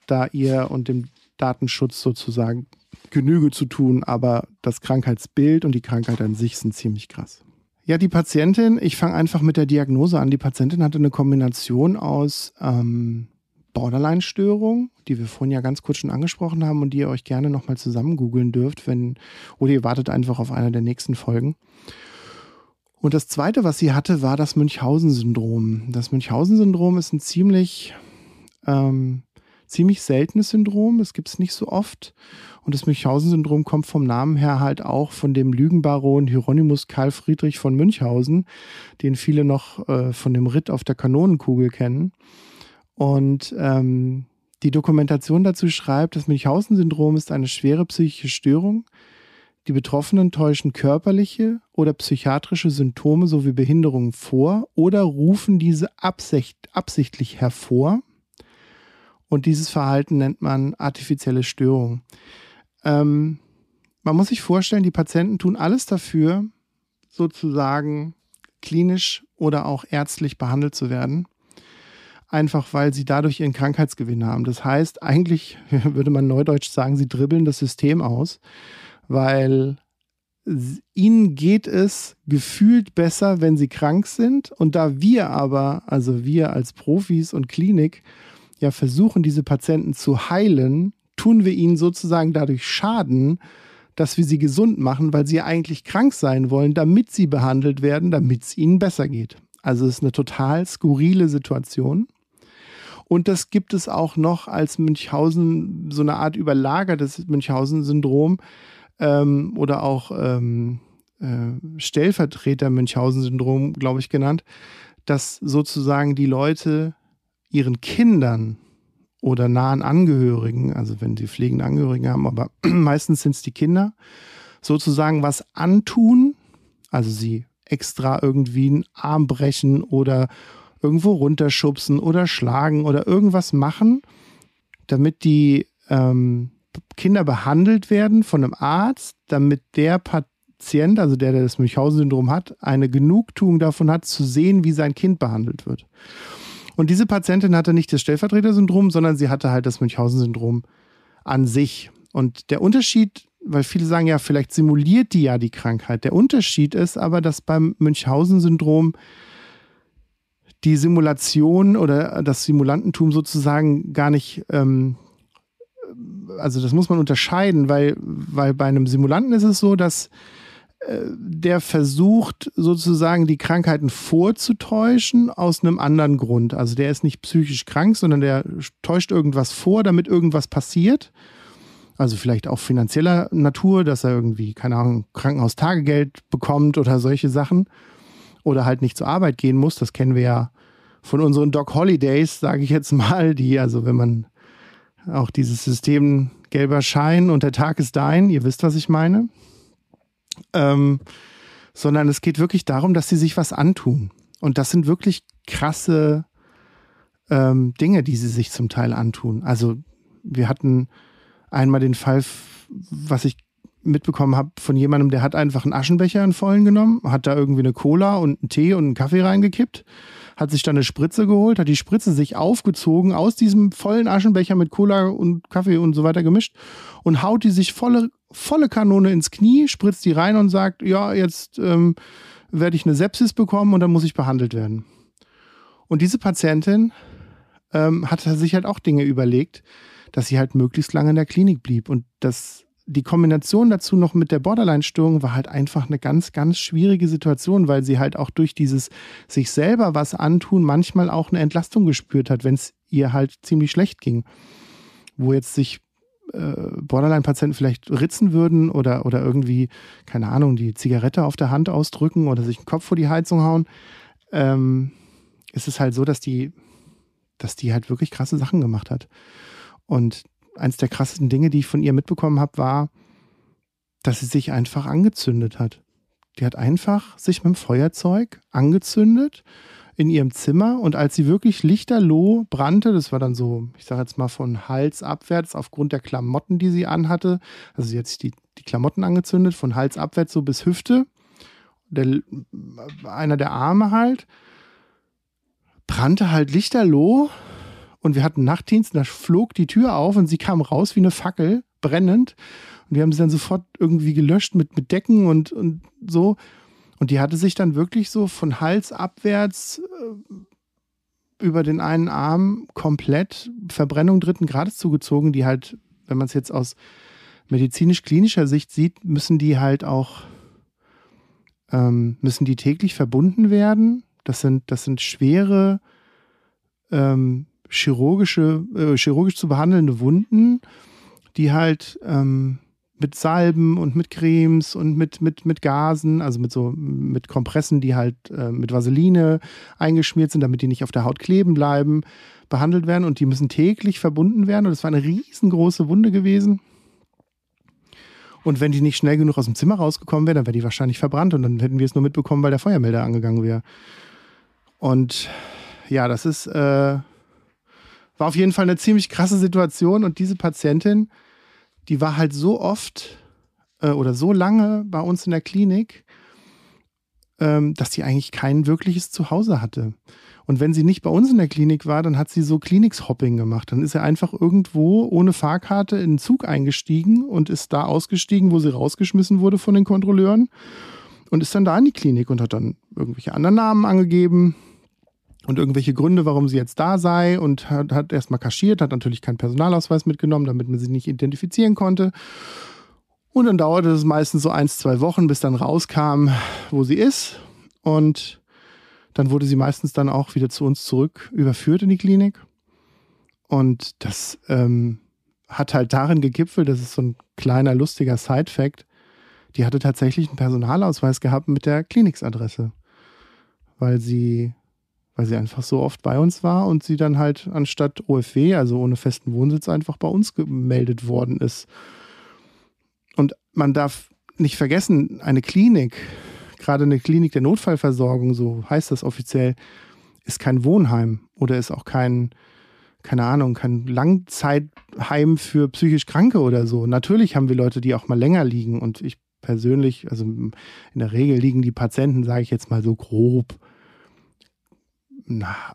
da ihr und dem Datenschutz sozusagen Genüge zu tun, aber das Krankheitsbild und die Krankheit an sich sind ziemlich krass. Ja, die Patientin, ich fange einfach mit der Diagnose an. Die Patientin hatte eine Kombination aus ähm, Borderline-Störung, die wir vorhin ja ganz kurz schon angesprochen haben und die ihr euch gerne nochmal zusammen googeln dürft, wenn, oder ihr wartet einfach auf eine der nächsten Folgen. Und das zweite, was sie hatte, war das Münchhausen-Syndrom. Das Münchhausen-Syndrom ist ein ziemlich ähm, ziemlich seltenes Syndrom. Es gibt es nicht so oft. Und das Münchhausen-Syndrom kommt vom Namen her halt auch von dem Lügenbaron Hieronymus Karl Friedrich von Münchhausen, den viele noch äh, von dem Ritt auf der Kanonenkugel kennen. Und ähm, die Dokumentation dazu schreibt, das Münchhausen-Syndrom ist eine schwere psychische Störung. Die Betroffenen täuschen körperliche oder psychiatrische Symptome sowie Behinderungen vor oder rufen diese absicht, absichtlich hervor und dieses Verhalten nennt man artifizielle Störung. Ähm, man muss sich vorstellen, die Patienten tun alles dafür, sozusagen klinisch oder auch ärztlich behandelt zu werden. einfach weil sie dadurch ihren Krankheitsgewinn haben. Das heißt, eigentlich würde man neudeutsch sagen, sie dribbeln das System aus, weil ihnen geht es gefühlt besser, wenn sie krank sind. Und da wir aber, also wir als Profis und Klinik, ja versuchen, diese Patienten zu heilen, tun wir ihnen sozusagen dadurch Schaden, dass wir sie gesund machen, weil sie eigentlich krank sein wollen, damit sie behandelt werden, damit es ihnen besser geht. Also es ist eine total skurrile Situation. Und das gibt es auch noch als Münchhausen, so eine Art überlagertes Münchhausen-Syndrom ähm, oder auch ähm, äh, Stellvertreter-Münchhausen-Syndrom, glaube ich, genannt, dass sozusagen die Leute ihren Kindern oder nahen Angehörigen, also wenn sie pflegende Angehörigen haben, aber meistens sind es die Kinder, sozusagen was antun, also sie extra irgendwie einen Arm brechen oder irgendwo runterschubsen oder schlagen oder irgendwas machen, damit die ähm, Kinder behandelt werden von einem Arzt, damit der Patient, also der, der das Münchhausen-Syndrom hat, eine Genugtuung davon hat, zu sehen, wie sein Kind behandelt wird. Und diese Patientin hatte nicht das Stellvertreter-Syndrom, sondern sie hatte halt das Münchhausen-Syndrom an sich. Und der Unterschied, weil viele sagen ja, vielleicht simuliert die ja die Krankheit. Der Unterschied ist aber, dass beim Münchhausen-Syndrom die Simulation oder das Simulantentum sozusagen gar nicht, ähm, also das muss man unterscheiden, weil, weil bei einem Simulanten ist es so, dass der versucht sozusagen die Krankheiten vorzutäuschen aus einem anderen Grund. Also der ist nicht psychisch krank, sondern der täuscht irgendwas vor, damit irgendwas passiert. Also vielleicht auch finanzieller Natur, dass er irgendwie, keine Ahnung, Krankenhaustagegeld bekommt oder solche Sachen. Oder halt nicht zur Arbeit gehen muss. Das kennen wir ja von unseren Doc Holidays, sage ich jetzt mal, die, also wenn man auch dieses System gelber Schein und der Tag ist dein, ihr wisst, was ich meine ähm, sondern es geht wirklich darum, dass sie sich was antun. Und das sind wirklich krasse ähm, Dinge, die sie sich zum Teil antun. Also wir hatten einmal den Fall, was ich mitbekommen habe von jemandem, der hat einfach einen Aschenbecher in vollen genommen, hat da irgendwie eine Cola und einen Tee und einen Kaffee reingekippt, hat sich dann eine Spritze geholt, hat die Spritze sich aufgezogen, aus diesem vollen Aschenbecher mit Cola und Kaffee und so weiter gemischt und haut die sich volle volle Kanone ins Knie, spritzt die rein und sagt, ja, jetzt ähm, werde ich eine Sepsis bekommen und dann muss ich behandelt werden. Und diese Patientin ähm, hat sich halt auch Dinge überlegt, dass sie halt möglichst lange in der Klinik blieb. Und das, die Kombination dazu noch mit der Borderline-Störung war halt einfach eine ganz, ganz schwierige Situation, weil sie halt auch durch dieses sich selber was antun manchmal auch eine Entlastung gespürt hat, wenn es ihr halt ziemlich schlecht ging. Wo jetzt sich äh, Borderline-Patienten vielleicht ritzen würden oder, oder irgendwie, keine Ahnung, die Zigarette auf der Hand ausdrücken oder sich den Kopf vor die Heizung hauen, ähm, ist es halt so, dass die, dass die halt wirklich krasse Sachen gemacht hat. Und eins der krassesten Dinge, die ich von ihr mitbekommen habe, war, dass sie sich einfach angezündet hat. Die hat einfach sich mit dem Feuerzeug angezündet in ihrem Zimmer und als sie wirklich lichterloh brannte, das war dann so, ich sage jetzt mal von Hals abwärts aufgrund der Klamotten, die sie anhatte, also sie hat sich die, die Klamotten angezündet, von Hals abwärts so bis Hüfte, der, einer der Arme halt, brannte halt lichterloh und wir hatten Nachtdienst, da flog die Tür auf und sie kam raus wie eine Fackel, brennend. Und wir haben sie dann sofort irgendwie gelöscht mit, mit Decken und, und so. Und die hatte sich dann wirklich so von Hals abwärts äh, über den einen Arm komplett Verbrennung dritten Grades zugezogen, die halt, wenn man es jetzt aus medizinisch-klinischer Sicht sieht, müssen die halt auch, ähm, müssen die täglich verbunden werden. Das sind, das sind schwere ähm, chirurgische, äh, chirurgisch zu behandelnde Wunden, die halt ähm, mit Salben und mit Cremes und mit, mit, mit Gasen, also mit so mit Kompressen, die halt äh, mit Vaseline eingeschmiert sind, damit die nicht auf der Haut kleben bleiben, behandelt werden und die müssen täglich verbunden werden. Und das war eine riesengroße Wunde gewesen. Und wenn die nicht schnell genug aus dem Zimmer rausgekommen wäre, dann wäre die wahrscheinlich verbrannt und dann hätten wir es nur mitbekommen, weil der Feuermelder angegangen wäre. Und ja, das ist, äh, war auf jeden Fall eine ziemlich krasse Situation und diese Patientin, die war halt so oft äh, oder so lange bei uns in der Klinik, ähm, dass die eigentlich kein wirkliches Zuhause hatte. Und wenn sie nicht bei uns in der Klinik war, dann hat sie so Klinikshopping gemacht. Dann ist sie einfach irgendwo ohne Fahrkarte in den Zug eingestiegen und ist da ausgestiegen, wo sie rausgeschmissen wurde von den Kontrolleuren und ist dann da in die Klinik und hat dann irgendwelche anderen Namen angegeben und irgendwelche Gründe, warum sie jetzt da sei und hat, hat erstmal kaschiert, hat natürlich keinen Personalausweis mitgenommen, damit man sie nicht identifizieren konnte. Und dann dauerte es meistens so eins, zwei Wochen, bis dann rauskam, wo sie ist. Und dann wurde sie meistens dann auch wieder zu uns zurück überführt in die Klinik. Und das ähm, hat halt darin gegipfelt, das ist so ein kleiner lustiger Side-Fact, die hatte tatsächlich einen Personalausweis gehabt mit der Kliniksadresse, weil sie, weil sie einfach so oft bei uns war und sie dann halt anstatt OFW, also ohne festen Wohnsitz, einfach bei uns gemeldet worden ist. Und man darf nicht vergessen, eine Klinik gerade eine Klinik der Notfallversorgung, so heißt das offiziell, ist kein Wohnheim oder ist auch kein, keine Ahnung, kein Langzeitheim für psychisch Kranke oder so. Natürlich haben wir Leute, die auch mal länger liegen und ich persönlich, also in der Regel liegen die Patienten, sage ich jetzt mal so grob,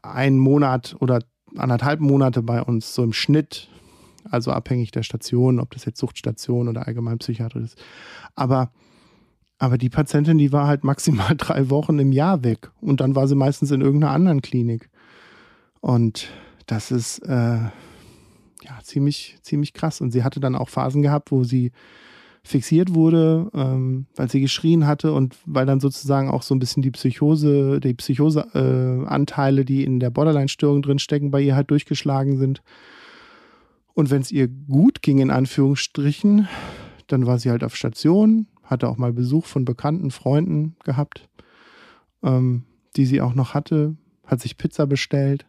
einen Monat oder anderthalb Monate bei uns, so im Schnitt. Also abhängig der Station, ob das jetzt Suchtstation oder Allgemeinpsychiatrisch ist. Aber aber die Patientin, die war halt maximal drei Wochen im Jahr weg. Und dann war sie meistens in irgendeiner anderen Klinik. Und das ist äh, ja ziemlich, ziemlich krass. Und sie hatte dann auch Phasen gehabt, wo sie fixiert wurde, ähm, weil sie geschrien hatte und weil dann sozusagen auch so ein bisschen die Psychose, die Psychose-Anteile, äh, die in der Borderline-Störung drinstecken, bei ihr halt durchgeschlagen sind. Und wenn es ihr gut ging, in Anführungsstrichen, dann war sie halt auf Station, hatte auch mal Besuch von bekannten Freunden gehabt, ähm, die sie auch noch hatte, hat sich Pizza bestellt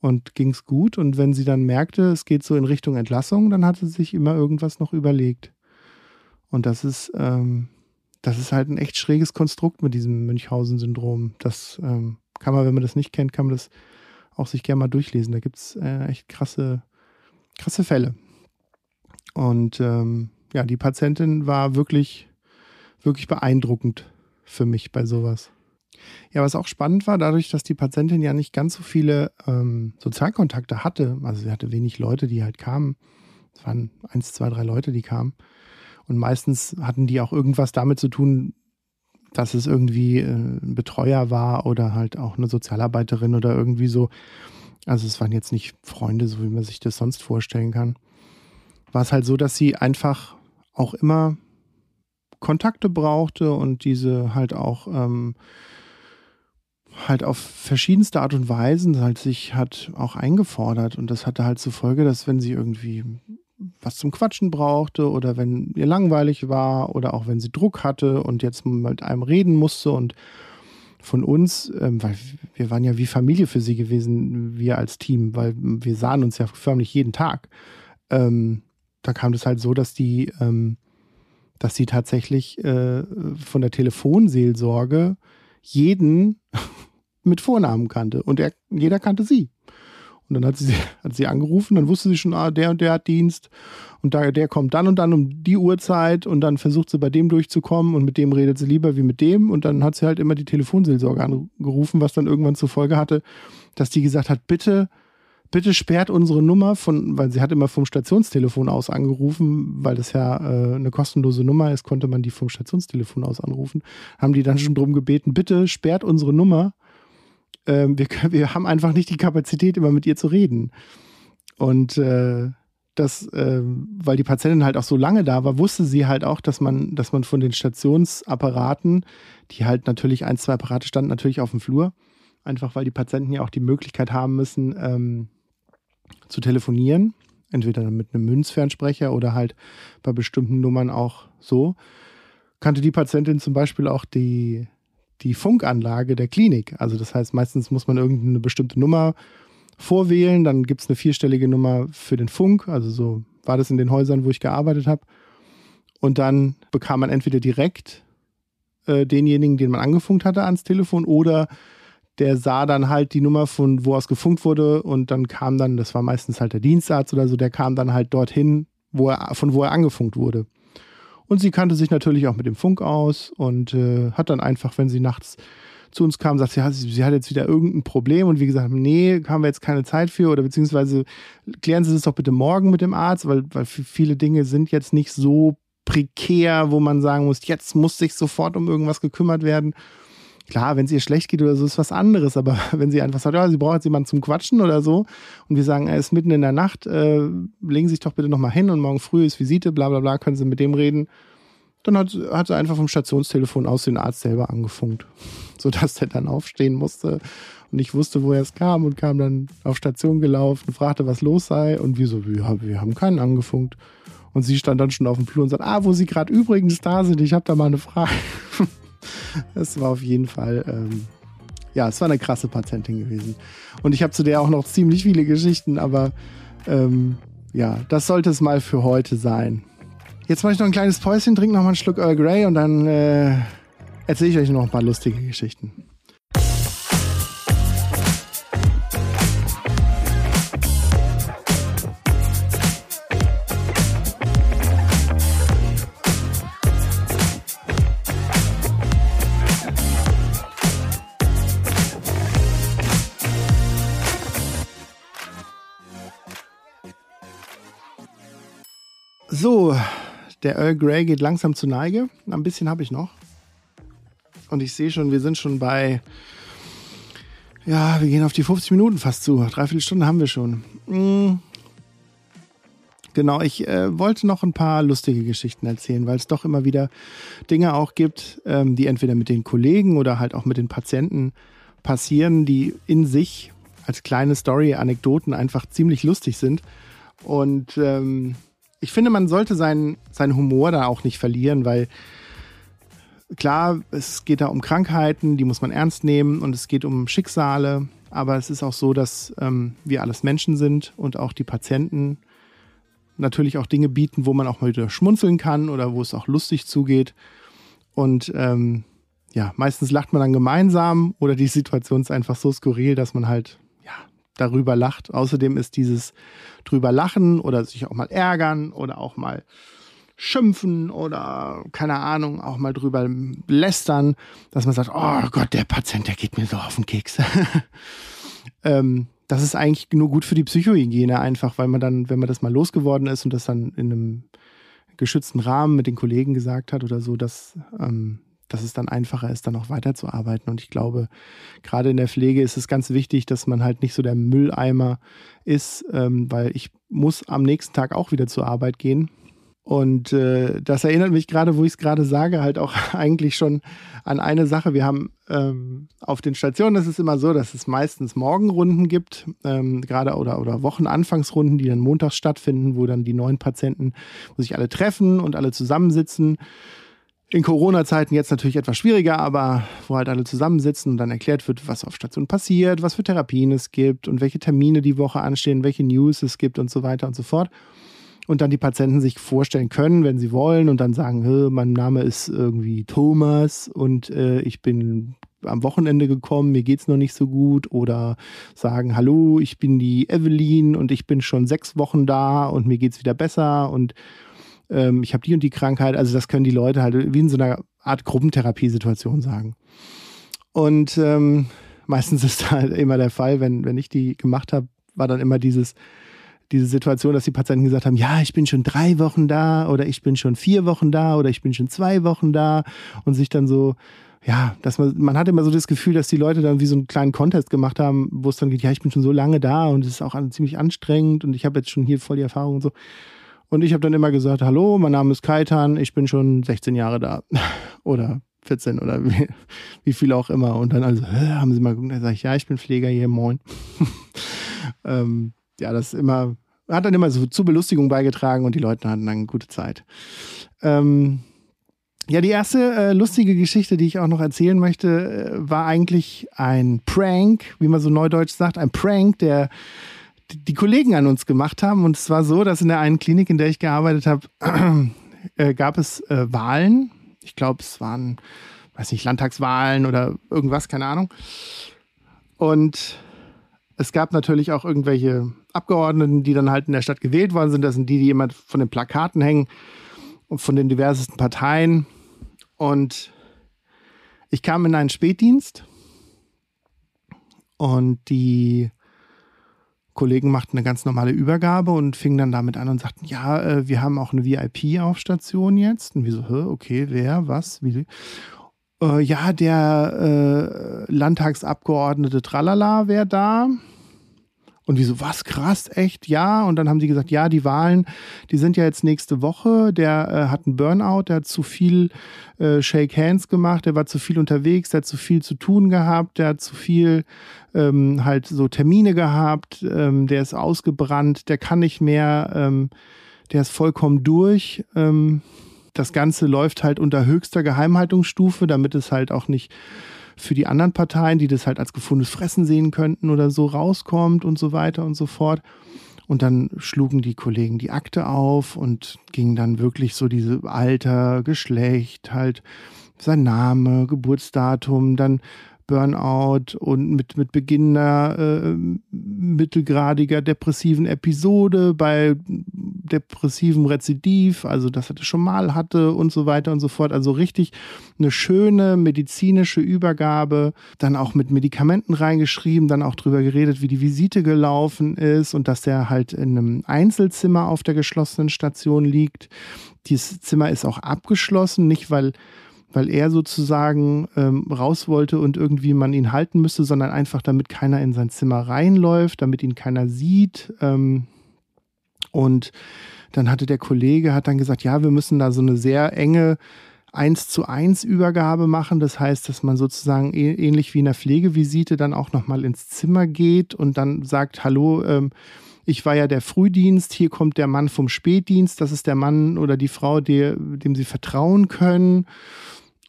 und ging es gut. Und wenn sie dann merkte, es geht so in Richtung Entlassung, dann hatte sie sich immer irgendwas noch überlegt. Und das ist, ähm, das ist halt ein echt schräges Konstrukt mit diesem Münchhausen-Syndrom. Das ähm, kann man, wenn man das nicht kennt, kann man das auch sich gerne mal durchlesen. Da gibt es äh, echt krasse, krasse Fälle. Und ähm, ja, die Patientin war wirklich, wirklich beeindruckend für mich bei sowas. Ja, was auch spannend war, dadurch, dass die Patientin ja nicht ganz so viele ähm, Sozialkontakte hatte, also sie hatte wenig Leute, die halt kamen. Es waren eins, zwei, drei Leute, die kamen. Und meistens hatten die auch irgendwas damit zu tun, dass es irgendwie äh, ein Betreuer war oder halt auch eine Sozialarbeiterin oder irgendwie so. Also es waren jetzt nicht Freunde, so wie man sich das sonst vorstellen kann. War es halt so, dass sie einfach auch immer Kontakte brauchte und diese halt auch ähm, halt auf verschiedenste Art und Weisen halt sich hat auch eingefordert und das hatte halt zur Folge, dass wenn sie irgendwie was zum Quatschen brauchte oder wenn ihr langweilig war oder auch wenn sie Druck hatte und jetzt mit einem reden musste und von uns, ähm, weil wir waren ja wie Familie für sie gewesen, wir als Team, weil wir sahen uns ja förmlich jeden Tag. Ähm, da kam das halt so, dass die, ähm, dass sie tatsächlich äh, von der Telefonseelsorge jeden mit Vornamen kannte und er, jeder kannte sie. Und dann hat sie, hat sie angerufen, dann wusste sie schon, ah, der und der hat Dienst und da, der kommt dann und dann um die Uhrzeit und dann versucht sie bei dem durchzukommen und mit dem redet sie lieber wie mit dem und dann hat sie halt immer die Telefonseelsorge angerufen, was dann irgendwann zur Folge hatte, dass die gesagt hat, bitte bitte sperrt unsere Nummer von, weil sie hat immer vom Stationstelefon aus angerufen, weil das ja äh, eine kostenlose Nummer ist, konnte man die vom Stationstelefon aus anrufen. Haben die dann schon drum gebeten, bitte sperrt unsere Nummer. Ähm, wir, wir haben einfach nicht die Kapazität, immer mit ihr zu reden. Und äh, das, äh, weil die Patientin halt auch so lange da war, wusste sie halt auch, dass man, dass man von den Stationsapparaten, die halt natürlich ein, zwei Apparate standen natürlich auf dem Flur, einfach weil die Patienten ja auch die Möglichkeit haben müssen, ähm, zu telefonieren, entweder mit einem Münzfernsprecher oder halt bei bestimmten Nummern auch so, kannte die Patientin zum Beispiel auch die, die Funkanlage der Klinik. Also das heißt, meistens muss man irgendeine bestimmte Nummer vorwählen, dann gibt es eine vierstellige Nummer für den Funk, also so war das in den Häusern, wo ich gearbeitet habe. Und dann bekam man entweder direkt äh, denjenigen, den man angefunkt hatte, ans Telefon oder der sah dann halt die Nummer von wo aus gefunkt wurde und dann kam dann, das war meistens halt der Dienstarzt oder so, der kam dann halt dorthin, wo er, von wo er angefunkt wurde. Und sie kannte sich natürlich auch mit dem Funk aus und äh, hat dann einfach, wenn sie nachts zu uns kam, sagt sie, sie hat jetzt wieder irgendein Problem und wie gesagt, nee, haben wir jetzt keine Zeit für oder beziehungsweise klären Sie das doch bitte morgen mit dem Arzt, weil, weil viele Dinge sind jetzt nicht so prekär, wo man sagen muss, jetzt muss sich sofort um irgendwas gekümmert werden. Klar, wenn es ihr schlecht geht oder so, ist was anderes. Aber wenn sie einfach sagt, ja, sie braucht jetzt jemanden zum Quatschen oder so und wir sagen, er ist mitten in der Nacht, äh, legen Sie sich doch bitte nochmal hin und morgen früh ist Visite, bla bla bla, können Sie mit dem reden. Dann hat, hat sie einfach vom Stationstelefon aus den Arzt selber angefunkt, sodass der dann aufstehen musste und ich wusste, woher es kam und kam dann auf Station gelaufen, fragte, was los sei und wir so, ja, wir haben keinen angefunkt. Und sie stand dann schon auf dem Flur und sagt, ah, wo Sie gerade übrigens da sind, ich habe da mal eine Frage. Es war auf jeden Fall, ähm, ja, es war eine krasse Patientin gewesen. Und ich habe zu der auch noch ziemlich viele Geschichten, aber ähm, ja, das sollte es mal für heute sein. Jetzt mache ich noch ein kleines Päuschen, trinke noch mal einen Schluck Earl Grey und dann äh, erzähle ich euch noch ein paar lustige Geschichten. Der Earl Grey geht langsam zur Neige. Ein bisschen habe ich noch. Und ich sehe schon, wir sind schon bei. Ja, wir gehen auf die 50 Minuten fast zu. Dreiviertel Stunde haben wir schon. Mhm. Genau, ich äh, wollte noch ein paar lustige Geschichten erzählen, weil es doch immer wieder Dinge auch gibt, ähm, die entweder mit den Kollegen oder halt auch mit den Patienten passieren, die in sich als kleine Story, Anekdoten einfach ziemlich lustig sind. Und ähm, ich finde, man sollte seinen, seinen Humor da auch nicht verlieren, weil klar, es geht da um Krankheiten, die muss man ernst nehmen und es geht um Schicksale, aber es ist auch so, dass ähm, wir alles Menschen sind und auch die Patienten natürlich auch Dinge bieten, wo man auch mal wieder schmunzeln kann oder wo es auch lustig zugeht. Und ähm, ja, meistens lacht man dann gemeinsam oder die Situation ist einfach so skurril, dass man halt darüber lacht. Außerdem ist dieses drüber lachen oder sich auch mal ärgern oder auch mal schimpfen oder keine Ahnung, auch mal drüber lästern, dass man sagt, oh Gott, der Patient, der geht mir so auf den Keks. ähm, das ist eigentlich nur gut für die Psychohygiene einfach, weil man dann, wenn man das mal losgeworden ist und das dann in einem geschützten Rahmen mit den Kollegen gesagt hat oder so, dass ähm, dass es dann einfacher ist, dann auch weiterzuarbeiten. Und ich glaube, gerade in der Pflege ist es ganz wichtig, dass man halt nicht so der Mülleimer ist, ähm, weil ich muss am nächsten Tag auch wieder zur Arbeit gehen. Und äh, das erinnert mich gerade, wo ich es gerade sage, halt auch eigentlich schon an eine Sache. Wir haben ähm, auf den Stationen, das ist immer so, dass es meistens Morgenrunden gibt, ähm, gerade oder, oder Wochenanfangsrunden, die dann montags stattfinden, wo dann die neuen Patienten, wo sich alle treffen und alle zusammensitzen in Corona-Zeiten jetzt natürlich etwas schwieriger, aber wo halt alle zusammensitzen und dann erklärt wird, was auf Station passiert, was für Therapien es gibt und welche Termine die Woche anstehen, welche News es gibt und so weiter und so fort. Und dann die Patienten sich vorstellen können, wenn sie wollen und dann sagen, mein Name ist irgendwie Thomas und äh, ich bin am Wochenende gekommen, mir geht's noch nicht so gut oder sagen, hallo, ich bin die Evelyn und ich bin schon sechs Wochen da und mir geht's wieder besser und ähm, ich habe die und die Krankheit. Also das können die Leute halt wie in so einer Art Gruppentherapiesituation sagen. Und ähm, meistens ist halt immer der Fall, wenn, wenn ich die gemacht habe, war dann immer dieses, diese Situation, dass die Patienten gesagt haben, ja, ich bin schon drei Wochen da oder ich bin schon vier Wochen da oder ich bin schon zwei Wochen da und sich dann so, ja, dass man, man hat immer so das Gefühl, dass die Leute dann wie so einen kleinen Contest gemacht haben, wo es dann geht, ja, ich bin schon so lange da und es ist auch ziemlich anstrengend und ich habe jetzt schon hier voll die Erfahrung und so. Und ich habe dann immer gesagt, hallo, mein Name ist Kaitan, ich bin schon 16 Jahre da. oder 14 oder wie, wie viel auch immer. Und dann also, haben sie mal geguckt, dann sage ich, ja, ich bin Pfleger hier, moin. ähm, ja, das immer, hat dann immer so zur Belustigung beigetragen und die Leute hatten dann eine gute Zeit. Ähm, ja, die erste äh, lustige Geschichte, die ich auch noch erzählen möchte, äh, war eigentlich ein Prank, wie man so neudeutsch sagt, ein Prank, der die Kollegen an uns gemacht haben. Und es war so, dass in der einen Klinik, in der ich gearbeitet habe, äh, gab es äh, Wahlen. Ich glaube, es waren, weiß nicht, Landtagswahlen oder irgendwas, keine Ahnung. Und es gab natürlich auch irgendwelche Abgeordneten, die dann halt in der Stadt gewählt worden sind. Das sind die, die immer von den Plakaten hängen von den diversesten Parteien. Und ich kam in einen Spätdienst und die Kollegen machten eine ganz normale Übergabe und fingen dann damit an und sagten, ja, äh, wir haben auch eine VIP-Aufstation jetzt. Und wir so, okay, wer, was, wie? Äh, ja, der äh, Landtagsabgeordnete Tralala wäre da. Und wie so, was krass, echt, ja. Und dann haben sie gesagt, ja, die Wahlen, die sind ja jetzt nächste Woche. Der äh, hat einen Burnout, der hat zu viel äh, Shake Hands gemacht, der war zu viel unterwegs, der hat zu viel zu tun gehabt, der hat zu viel ähm, halt so Termine gehabt, ähm, der ist ausgebrannt, der kann nicht mehr, ähm, der ist vollkommen durch. Ähm, das Ganze läuft halt unter höchster Geheimhaltungsstufe, damit es halt auch nicht für die anderen Parteien, die das halt als gefundenes Fressen sehen könnten oder so, rauskommt und so weiter und so fort. Und dann schlugen die Kollegen die Akte auf und gingen dann wirklich so diese Alter, Geschlecht, halt sein Name, Geburtsdatum, dann Burnout und mit, mit Beginn einer äh, mittelgradiger depressiven Episode, bei depressivem Rezidiv, also dass er das schon mal hatte und so weiter und so fort. Also richtig eine schöne medizinische Übergabe, dann auch mit Medikamenten reingeschrieben, dann auch drüber geredet, wie die Visite gelaufen ist und dass er halt in einem Einzelzimmer auf der geschlossenen Station liegt. Dieses Zimmer ist auch abgeschlossen, nicht weil weil er sozusagen ähm, raus wollte und irgendwie man ihn halten müsste, sondern einfach damit keiner in sein Zimmer reinläuft, damit ihn keiner sieht. Ähm, und dann hatte der Kollege, hat dann gesagt, ja, wir müssen da so eine sehr enge eins zu eins Übergabe machen. Das heißt, dass man sozusagen ähnlich wie in der Pflegevisite dann auch nochmal ins Zimmer geht und dann sagt, hallo, ähm, ich war ja der Frühdienst, hier kommt der Mann vom Spätdienst, das ist der Mann oder die Frau, der, dem Sie vertrauen können.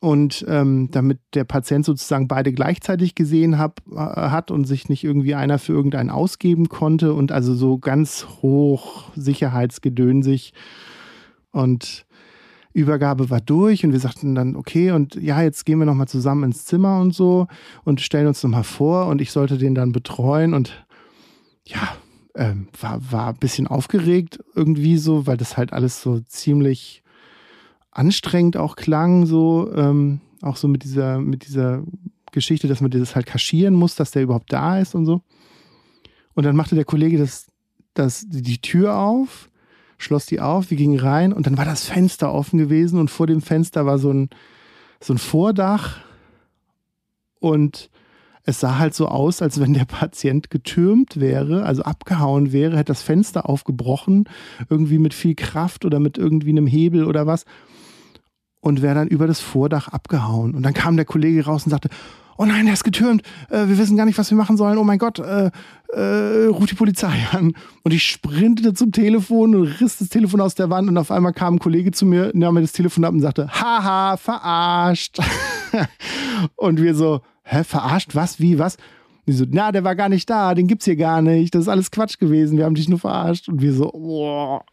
Und ähm, damit der Patient sozusagen beide gleichzeitig gesehen hab, äh, hat und sich nicht irgendwie einer für irgendeinen ausgeben konnte und also so ganz hoch sicherheitsgedönsig. Und Übergabe war durch und wir sagten dann, okay, und ja, jetzt gehen wir nochmal zusammen ins Zimmer und so und stellen uns nochmal vor und ich sollte den dann betreuen und ja, ähm, war, war ein bisschen aufgeregt irgendwie so, weil das halt alles so ziemlich anstrengend auch klang, so, ähm, auch so mit dieser, mit dieser Geschichte, dass man das halt kaschieren muss, dass der überhaupt da ist und so. Und dann machte der Kollege das, das, die Tür auf, schloss die auf, wir gingen rein und dann war das Fenster offen gewesen und vor dem Fenster war so ein, so ein Vordach und es sah halt so aus, als wenn der Patient getürmt wäre, also abgehauen wäre, hätte das Fenster aufgebrochen, irgendwie mit viel Kraft oder mit irgendwie einem Hebel oder was und wäre dann über das Vordach abgehauen. Und dann kam der Kollege raus und sagte, oh nein, er ist getürmt, äh, wir wissen gar nicht, was wir machen sollen, oh mein Gott, äh, äh, ruf die Polizei an. Und ich sprintete zum Telefon und riss das Telefon aus der Wand und auf einmal kam ein Kollege zu mir, nahm mir das Telefon ab und sagte, haha, verarscht. und wir so, hä, verarscht, was, wie, was? Die so, na, der war gar nicht da, den gibt's hier gar nicht. Das ist alles Quatsch gewesen, wir haben dich nur verarscht. Und wir so, boah,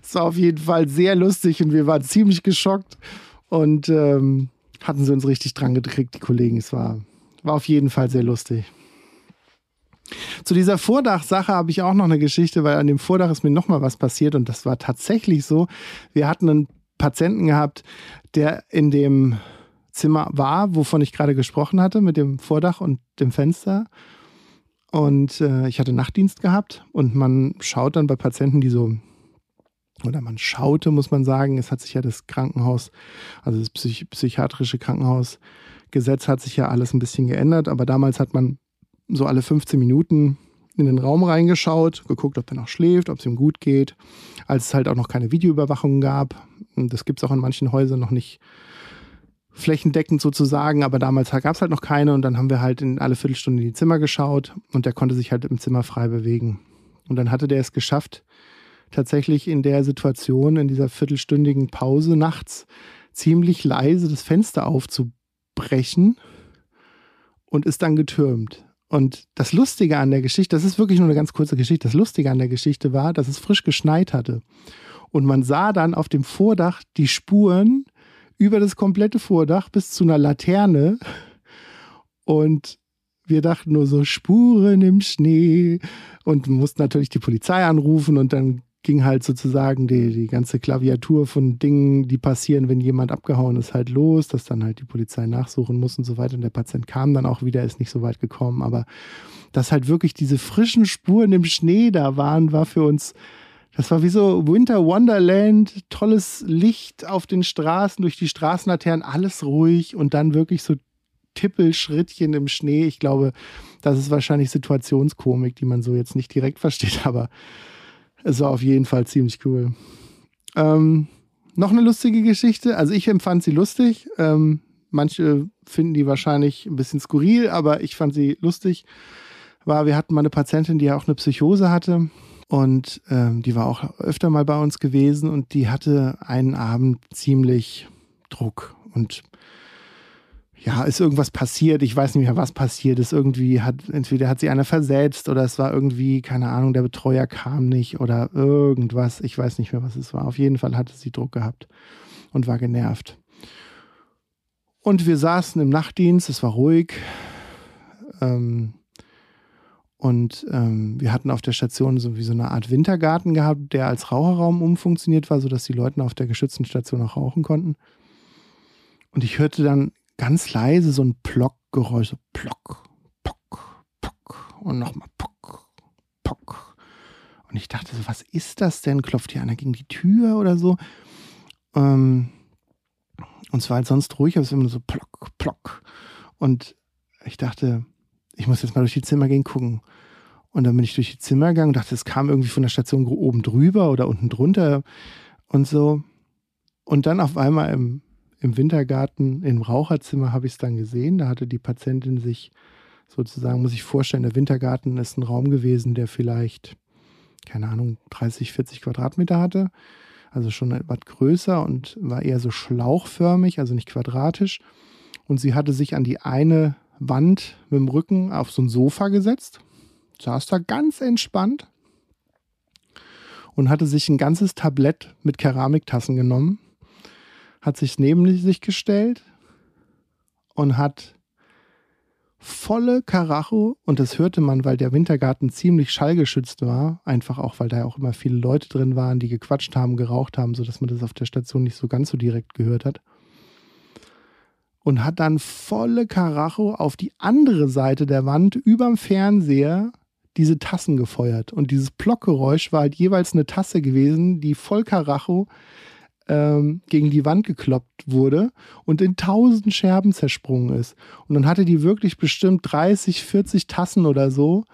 das war auf jeden Fall sehr lustig und wir waren ziemlich geschockt und ähm, hatten sie uns richtig dran gekriegt, die Kollegen. Es war, war auf jeden Fall sehr lustig. Zu dieser Vordachsache habe ich auch noch eine Geschichte, weil an dem Vordach ist mir nochmal was passiert und das war tatsächlich so. Wir hatten einen Patienten gehabt, der in dem Zimmer war, wovon ich gerade gesprochen hatte, mit dem Vordach und dem Fenster. Und äh, ich hatte Nachtdienst gehabt und man schaut dann bei Patienten, die so, oder man schaute, muss man sagen, es hat sich ja das Krankenhaus, also das Psych psychiatrische Krankenhausgesetz hat sich ja alles ein bisschen geändert, aber damals hat man so alle 15 Minuten in den Raum reingeschaut, geguckt, ob er noch schläft, ob es ihm gut geht, als es halt auch noch keine Videoüberwachung gab. Und das gibt es auch in manchen Häusern noch nicht flächendeckend sozusagen, aber damals gab es halt noch keine und dann haben wir halt in alle Viertelstunde in die Zimmer geschaut und der konnte sich halt im Zimmer frei bewegen. Und dann hatte der es geschafft, tatsächlich in der Situation, in dieser viertelstündigen Pause nachts, ziemlich leise das Fenster aufzubrechen und ist dann getürmt. Und das Lustige an der Geschichte, das ist wirklich nur eine ganz kurze Geschichte, das Lustige an der Geschichte war, dass es frisch geschneit hatte. Und man sah dann auf dem Vordach die Spuren über das komplette Vordach bis zu einer Laterne. Und wir dachten nur so Spuren im Schnee und mussten natürlich die Polizei anrufen und dann ging halt sozusagen die, die ganze Klaviatur von Dingen, die passieren, wenn jemand abgehauen ist, halt los, dass dann halt die Polizei nachsuchen muss und so weiter. Und der Patient kam dann auch wieder, ist nicht so weit gekommen. Aber dass halt wirklich diese frischen Spuren im Schnee da waren, war für uns, das war wie so Winter Wonderland, tolles Licht auf den Straßen, durch die Straßenlaternen, alles ruhig und dann wirklich so Tippelschrittchen im Schnee. Ich glaube, das ist wahrscheinlich Situationskomik, die man so jetzt nicht direkt versteht, aber es war auf jeden Fall ziemlich cool. Ähm, noch eine lustige Geschichte. Also ich empfand sie lustig. Ähm, manche finden die wahrscheinlich ein bisschen skurril, aber ich fand sie lustig. War, wir hatten mal eine Patientin, die ja auch eine Psychose hatte. Und ähm, die war auch öfter mal bei uns gewesen und die hatte einen Abend ziemlich Druck. Und ja, ist irgendwas passiert, ich weiß nicht mehr, was passiert ist. Irgendwie hat, entweder hat sie einer versetzt oder es war irgendwie, keine Ahnung, der Betreuer kam nicht oder irgendwas. Ich weiß nicht mehr, was es war. Auf jeden Fall hatte sie Druck gehabt und war genervt. Und wir saßen im Nachtdienst, es war ruhig. Ähm, und ähm, wir hatten auf der Station so wie so eine Art Wintergarten gehabt, der als Raucherraum umfunktioniert war, sodass die Leute auf der geschützten Station auch rauchen konnten. Und ich hörte dann ganz leise so ein Plock-Geräusch, so Plock, Pock, Pock und nochmal Pock, Pock. Und ich dachte so, was ist das denn? Klopft hier einer gegen die Tür oder so? Ähm, und es war halt sonst ruhig, aber es war immer so Plock, Plock. Und ich dachte, ich muss jetzt mal durch die Zimmer gehen gucken. Und dann bin ich durch die Zimmer gegangen und dachte, es kam irgendwie von der Station oben drüber oder unten drunter und so. Und dann auf einmal im im Wintergarten im Raucherzimmer habe ich es dann gesehen. Da hatte die Patientin sich sozusagen, muss ich vorstellen, der Wintergarten ist ein Raum gewesen, der vielleicht, keine Ahnung, 30, 40 Quadratmeter hatte. Also schon etwas größer und war eher so schlauchförmig, also nicht quadratisch. Und sie hatte sich an die eine Wand mit dem Rücken auf so ein Sofa gesetzt, saß da ganz entspannt und hatte sich ein ganzes Tablett mit Keramiktassen genommen hat sich neben sich gestellt und hat volle Karacho, und das hörte man, weil der Wintergarten ziemlich schallgeschützt war, einfach auch, weil da auch immer viele Leute drin waren, die gequatscht haben, geraucht haben, sodass man das auf der Station nicht so ganz so direkt gehört hat. Und hat dann volle Karacho auf die andere Seite der Wand überm Fernseher diese Tassen gefeuert. Und dieses Blockgeräusch war halt jeweils eine Tasse gewesen, die voll Karacho ähm, gegen die Wand gekloppt wurde und in tausend Scherben zersprungen ist. Und dann hatte die wirklich bestimmt 30, 40 Tassen oder so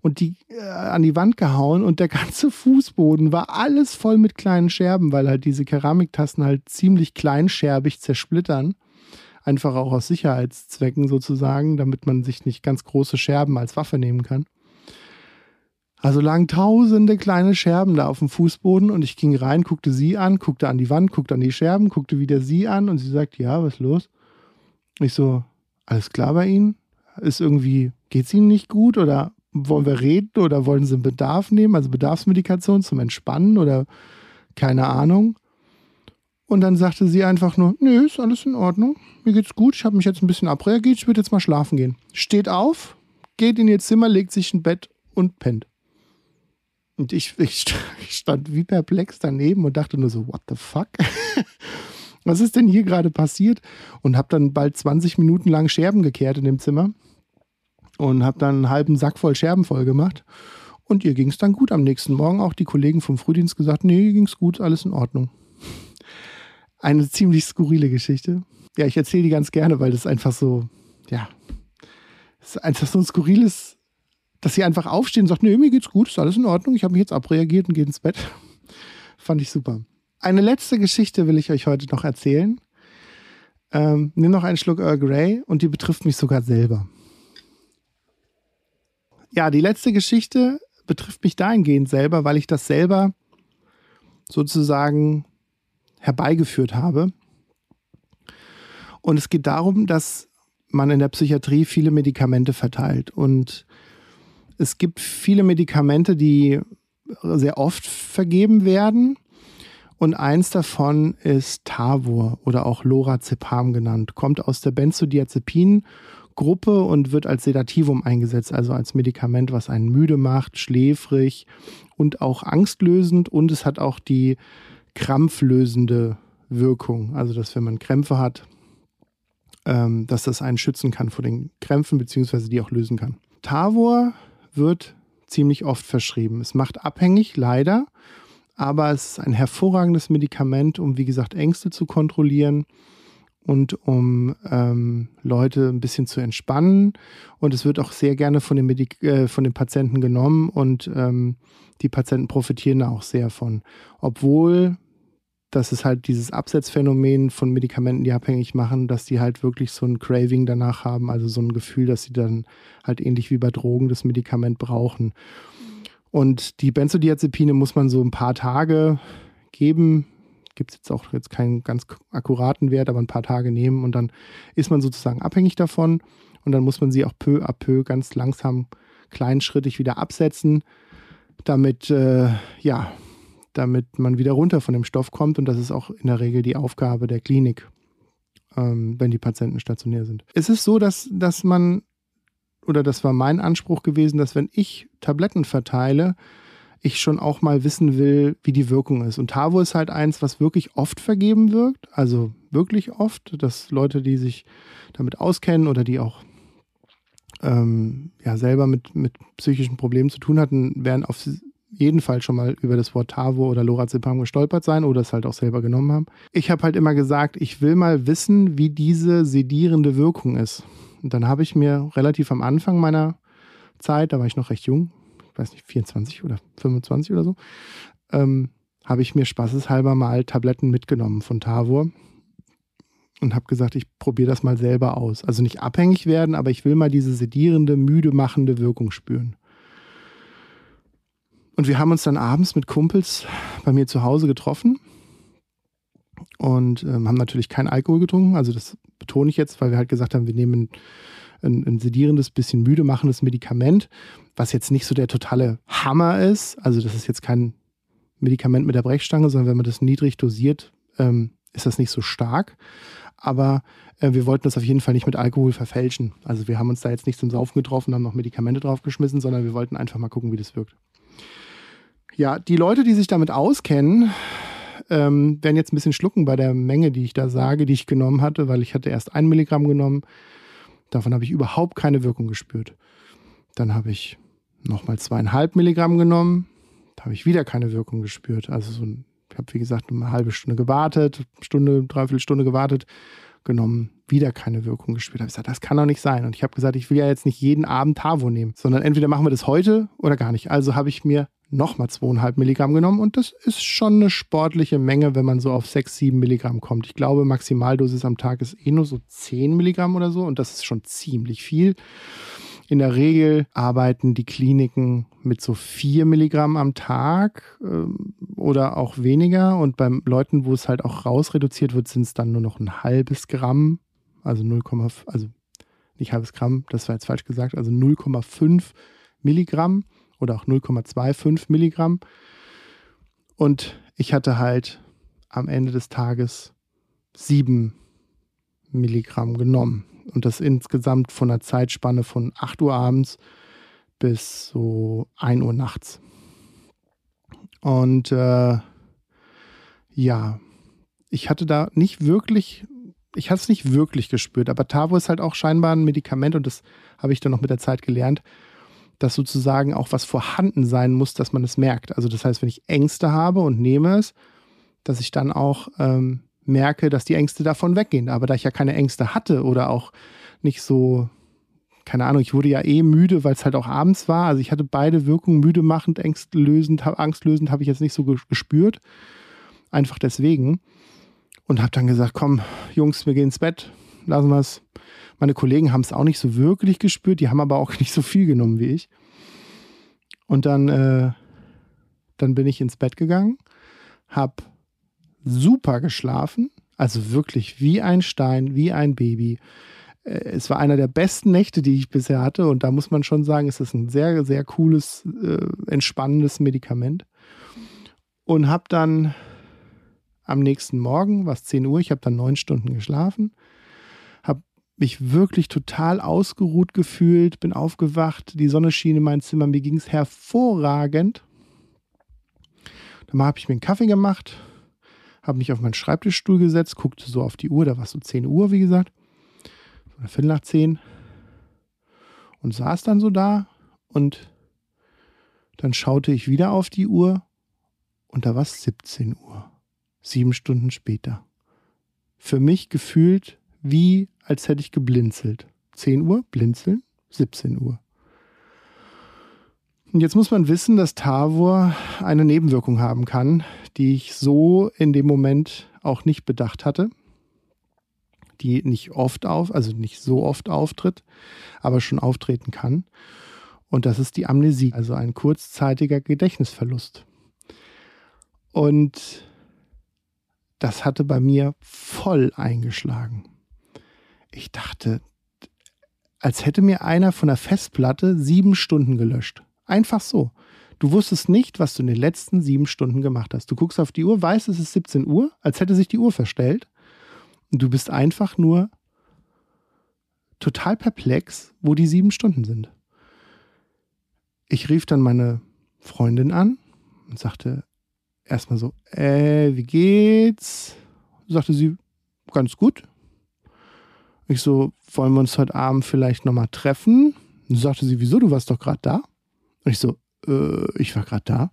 und die äh, an die Wand gehauen und der ganze Fußboden war alles voll mit kleinen Scherben, weil halt diese Keramiktassen halt ziemlich kleinscherbig zersplittern. Einfach auch aus Sicherheitszwecken sozusagen, damit man sich nicht ganz große Scherben als Waffe nehmen kann. Also lagen tausende kleine Scherben da auf dem Fußboden und ich ging rein, guckte sie an, guckte an die Wand, guckte an die Scherben, guckte wieder sie an und sie sagt, ja, was ist los? Ich so, alles klar bei Ihnen? Ist irgendwie, geht's Ihnen nicht gut oder wollen wir reden oder wollen Sie einen Bedarf nehmen, also Bedarfsmedikation zum Entspannen oder keine Ahnung? Und dann sagte sie einfach nur, nö, ist alles in Ordnung, mir geht's gut, ich habe mich jetzt ein bisschen abreagiert, ich würde jetzt mal schlafen gehen. Steht auf, geht in ihr Zimmer, legt sich ein Bett und pennt. Und ich, ich stand wie perplex daneben und dachte nur so, what the fuck? Was ist denn hier gerade passiert? Und habe dann bald 20 Minuten lang Scherben gekehrt in dem Zimmer und habe dann einen halben Sack voll Scherben voll gemacht. Und ihr ging es dann gut. Am nächsten Morgen auch die Kollegen vom Frühdienst gesagt, nee, ging es gut, alles in Ordnung. Eine ziemlich skurrile Geschichte. Ja, ich erzähle die ganz gerne, weil das einfach so, ja, es ist einfach so ein skurriles dass sie einfach aufstehen und sagt, nee, mir geht's gut, ist alles in Ordnung, ich habe mich jetzt abreagiert und gehe ins Bett. Fand ich super. Eine letzte Geschichte will ich euch heute noch erzählen. Ähm, nimm noch einen Schluck Earl Grey und die betrifft mich sogar selber. Ja, die letzte Geschichte betrifft mich dahingehend selber, weil ich das selber sozusagen herbeigeführt habe. Und es geht darum, dass man in der Psychiatrie viele Medikamente verteilt. Und es gibt viele Medikamente, die sehr oft vergeben werden. Und eins davon ist Tavor oder auch Lorazepam genannt. Kommt aus der Benzodiazepin-Gruppe und wird als Sedativum eingesetzt, also als Medikament, was einen müde macht, schläfrig und auch angstlösend und es hat auch die krampflösende Wirkung. Also, dass wenn man Krämpfe hat, ähm, dass das einen schützen kann vor den Krämpfen, beziehungsweise die auch lösen kann. Tavor wird ziemlich oft verschrieben. Es macht abhängig, leider, aber es ist ein hervorragendes Medikament, um, wie gesagt, Ängste zu kontrollieren und um ähm, Leute ein bisschen zu entspannen. Und es wird auch sehr gerne von den, Medik äh, von den Patienten genommen und ähm, die Patienten profitieren da auch sehr von. Obwohl das ist halt dieses Absetzphänomen von Medikamenten, die abhängig machen, dass die halt wirklich so ein Craving danach haben, also so ein Gefühl, dass sie dann halt ähnlich wie bei Drogen das Medikament brauchen. Und die Benzodiazepine muss man so ein paar Tage geben. Gibt es jetzt auch jetzt keinen ganz akkuraten Wert, aber ein paar Tage nehmen und dann ist man sozusagen abhängig davon. Und dann muss man sie auch peu à peu ganz langsam, kleinschrittig wieder absetzen, damit äh, ja damit man wieder runter von dem Stoff kommt. Und das ist auch in der Regel die Aufgabe der Klinik, ähm, wenn die Patienten stationär sind. Es ist so, dass, dass man, oder das war mein Anspruch gewesen, dass wenn ich Tabletten verteile, ich schon auch mal wissen will, wie die Wirkung ist. Und Tavo ist halt eins, was wirklich oft vergeben wirkt, also wirklich oft, dass Leute, die sich damit auskennen oder die auch ähm, ja, selber mit, mit psychischen Problemen zu tun hatten, werden auf jeden Fall schon mal über das Wort Tavo oder Lorazepam gestolpert sein oder es halt auch selber genommen haben. Ich habe halt immer gesagt, ich will mal wissen, wie diese sedierende Wirkung ist. Und dann habe ich mir relativ am Anfang meiner Zeit, da war ich noch recht jung, ich weiß nicht, 24 oder 25 oder so, ähm, habe ich mir spaßeshalber mal Tabletten mitgenommen von Tavor und habe gesagt, ich probiere das mal selber aus. Also nicht abhängig werden, aber ich will mal diese sedierende, müde machende Wirkung spüren. Und wir haben uns dann abends mit Kumpels bei mir zu Hause getroffen und ähm, haben natürlich keinen Alkohol getrunken. Also das betone ich jetzt, weil wir halt gesagt haben, wir nehmen ein, ein sedierendes, bisschen müde machendes Medikament, was jetzt nicht so der totale Hammer ist. Also das ist jetzt kein Medikament mit der Brechstange, sondern wenn man das niedrig dosiert, ähm, ist das nicht so stark. Aber äh, wir wollten das auf jeden Fall nicht mit Alkohol verfälschen. Also wir haben uns da jetzt nicht zum Saufen getroffen, haben noch Medikamente draufgeschmissen, sondern wir wollten einfach mal gucken, wie das wirkt. Ja, die Leute, die sich damit auskennen, ähm, werden jetzt ein bisschen schlucken bei der Menge, die ich da sage, die ich genommen hatte, weil ich hatte erst ein Milligramm genommen. Davon habe ich überhaupt keine Wirkung gespürt. Dann habe ich nochmal zweieinhalb Milligramm genommen. Da habe ich wieder keine Wirkung gespürt. Also so ein, ich habe, wie gesagt, eine halbe Stunde gewartet, Stunde, dreiviertel Stunde gewartet, genommen, wieder keine Wirkung gespürt. Da habe ich gesagt, das kann doch nicht sein. Und ich habe gesagt, ich will ja jetzt nicht jeden Abend Tavo nehmen, sondern entweder machen wir das heute oder gar nicht. Also habe ich mir nochmal zweieinhalb Milligramm genommen und das ist schon eine sportliche Menge, wenn man so auf sechs, sieben Milligramm kommt. Ich glaube, Maximaldosis am Tag ist eh nur so zehn Milligramm oder so und das ist schon ziemlich viel. In der Regel arbeiten die Kliniken mit so vier Milligramm am Tag ähm, oder auch weniger. Und beim Leuten, wo es halt auch rausreduziert wird, sind es dann nur noch ein halbes Gramm, also 0, also nicht halbes Gramm, das war jetzt falsch gesagt, also 0,5 Milligramm oder auch 0,25 Milligramm. Und ich hatte halt am Ende des Tages 7 Milligramm genommen. Und das insgesamt von einer Zeitspanne von 8 Uhr abends bis so 1 Uhr nachts. Und äh, ja, ich hatte da nicht wirklich, ich hatte es nicht wirklich gespürt, aber Tavo ist halt auch scheinbar ein Medikament und das habe ich dann noch mit der Zeit gelernt, dass sozusagen auch was vorhanden sein muss, dass man es merkt. Also das heißt, wenn ich Ängste habe und nehme es, dass ich dann auch ähm, merke, dass die Ängste davon weggehen. Aber da ich ja keine Ängste hatte oder auch nicht so, keine Ahnung, ich wurde ja eh müde, weil es halt auch abends war. Also ich hatte beide Wirkungen, müde machend, ängstlösend, angstlösend, habe ich jetzt nicht so gespürt. Einfach deswegen. Und habe dann gesagt, komm, Jungs, wir gehen ins Bett, lassen wir es. Meine Kollegen haben es auch nicht so wirklich gespürt, die haben aber auch nicht so viel genommen wie ich. Und dann, äh, dann bin ich ins Bett gegangen, habe super geschlafen, also wirklich wie ein Stein, wie ein Baby. Äh, es war einer der besten Nächte, die ich bisher hatte und da muss man schon sagen, es ist ein sehr, sehr cooles, äh, entspannendes Medikament. Und habe dann am nächsten Morgen, was 10 Uhr, ich habe dann neun Stunden geschlafen, mich wirklich total ausgeruht gefühlt, bin aufgewacht, die Sonne schien in mein Zimmer, mir ging es hervorragend. Dann habe ich mir einen Kaffee gemacht, habe mich auf meinen Schreibtischstuhl gesetzt, guckte so auf die Uhr, da war es so 10 Uhr, wie gesagt, oder Viertel nach 10 und saß dann so da und dann schaute ich wieder auf die Uhr und da war es 17 Uhr, sieben Stunden später. Für mich gefühlt wie, als hätte ich geblinzelt. 10 Uhr, blinzeln, 17 Uhr. Und jetzt muss man wissen, dass Tavor eine Nebenwirkung haben kann, die ich so in dem Moment auch nicht bedacht hatte, die nicht oft auf, also nicht so oft auftritt, aber schon auftreten kann. Und das ist die Amnesie, also ein kurzzeitiger Gedächtnisverlust. Und das hatte bei mir voll eingeschlagen. Ich dachte, als hätte mir einer von der Festplatte sieben Stunden gelöscht. Einfach so. Du wusstest nicht, was du in den letzten sieben Stunden gemacht hast. Du guckst auf die Uhr, weißt, es ist 17 Uhr, als hätte sich die Uhr verstellt. Und du bist einfach nur total perplex, wo die sieben Stunden sind. Ich rief dann meine Freundin an und sagte erstmal so, äh, wie geht's? Sagte sie, ganz gut. Ich so, wollen wir uns heute Abend vielleicht nochmal treffen? Und sagte sie, wieso, du warst doch gerade da? Und ich so, äh, ich war gerade da.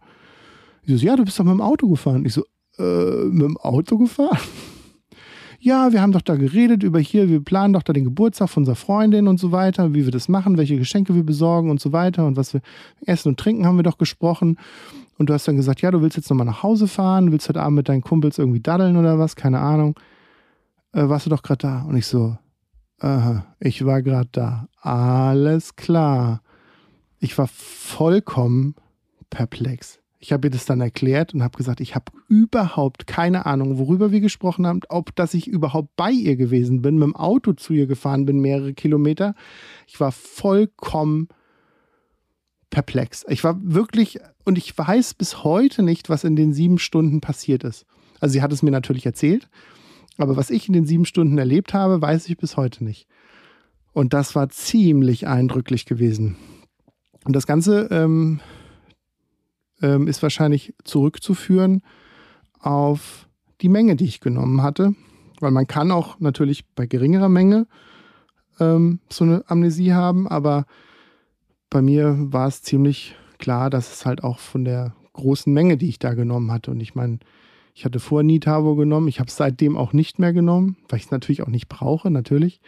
Ich so, ja, du bist doch mit dem Auto gefahren. Ich so, äh, mit dem Auto gefahren? ja, wir haben doch da geredet über hier, wir planen doch da den Geburtstag von unserer Freundin und so weiter, wie wir das machen, welche Geschenke wir besorgen und so weiter und was wir essen und trinken haben wir doch gesprochen. Und du hast dann gesagt, ja, du willst jetzt nochmal nach Hause fahren, willst heute Abend mit deinen Kumpels irgendwie daddeln oder was, keine Ahnung. Äh, warst du doch gerade da? Und ich so, aha, ich war gerade da. Alles klar. Ich war vollkommen perplex. Ich habe ihr das dann erklärt und habe gesagt, ich habe überhaupt keine Ahnung, worüber wir gesprochen haben, ob dass ich überhaupt bei ihr gewesen bin, mit dem Auto zu ihr gefahren bin, mehrere Kilometer. Ich war vollkommen perplex. Ich war wirklich, und ich weiß bis heute nicht, was in den sieben Stunden passiert ist. Also sie hat es mir natürlich erzählt, aber was ich in den sieben Stunden erlebt habe, weiß ich bis heute nicht. Und das war ziemlich eindrücklich gewesen. Und das Ganze ähm, ähm, ist wahrscheinlich zurückzuführen auf die Menge, die ich genommen hatte. Weil man kann auch natürlich bei geringerer Menge ähm, so eine Amnesie haben, aber bei mir war es ziemlich klar, dass es halt auch von der großen Menge, die ich da genommen hatte. Und ich meine, ich hatte vorher nie Tavo genommen, ich habe es seitdem auch nicht mehr genommen, weil ich es natürlich auch nicht brauche, natürlich.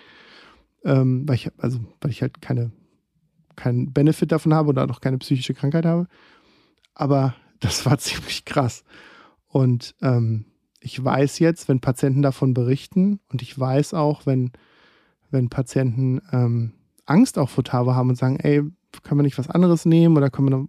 Ähm, weil ich, also, weil ich halt keine keinen Benefit davon habe oder noch keine psychische Krankheit habe. Aber das war ziemlich krass. Und ähm, ich weiß jetzt, wenn Patienten davon berichten und ich weiß auch, wenn, wenn Patienten ähm, Angst auch vor Tava haben und sagen, ey, können wir nicht was anderes nehmen oder können wir noch,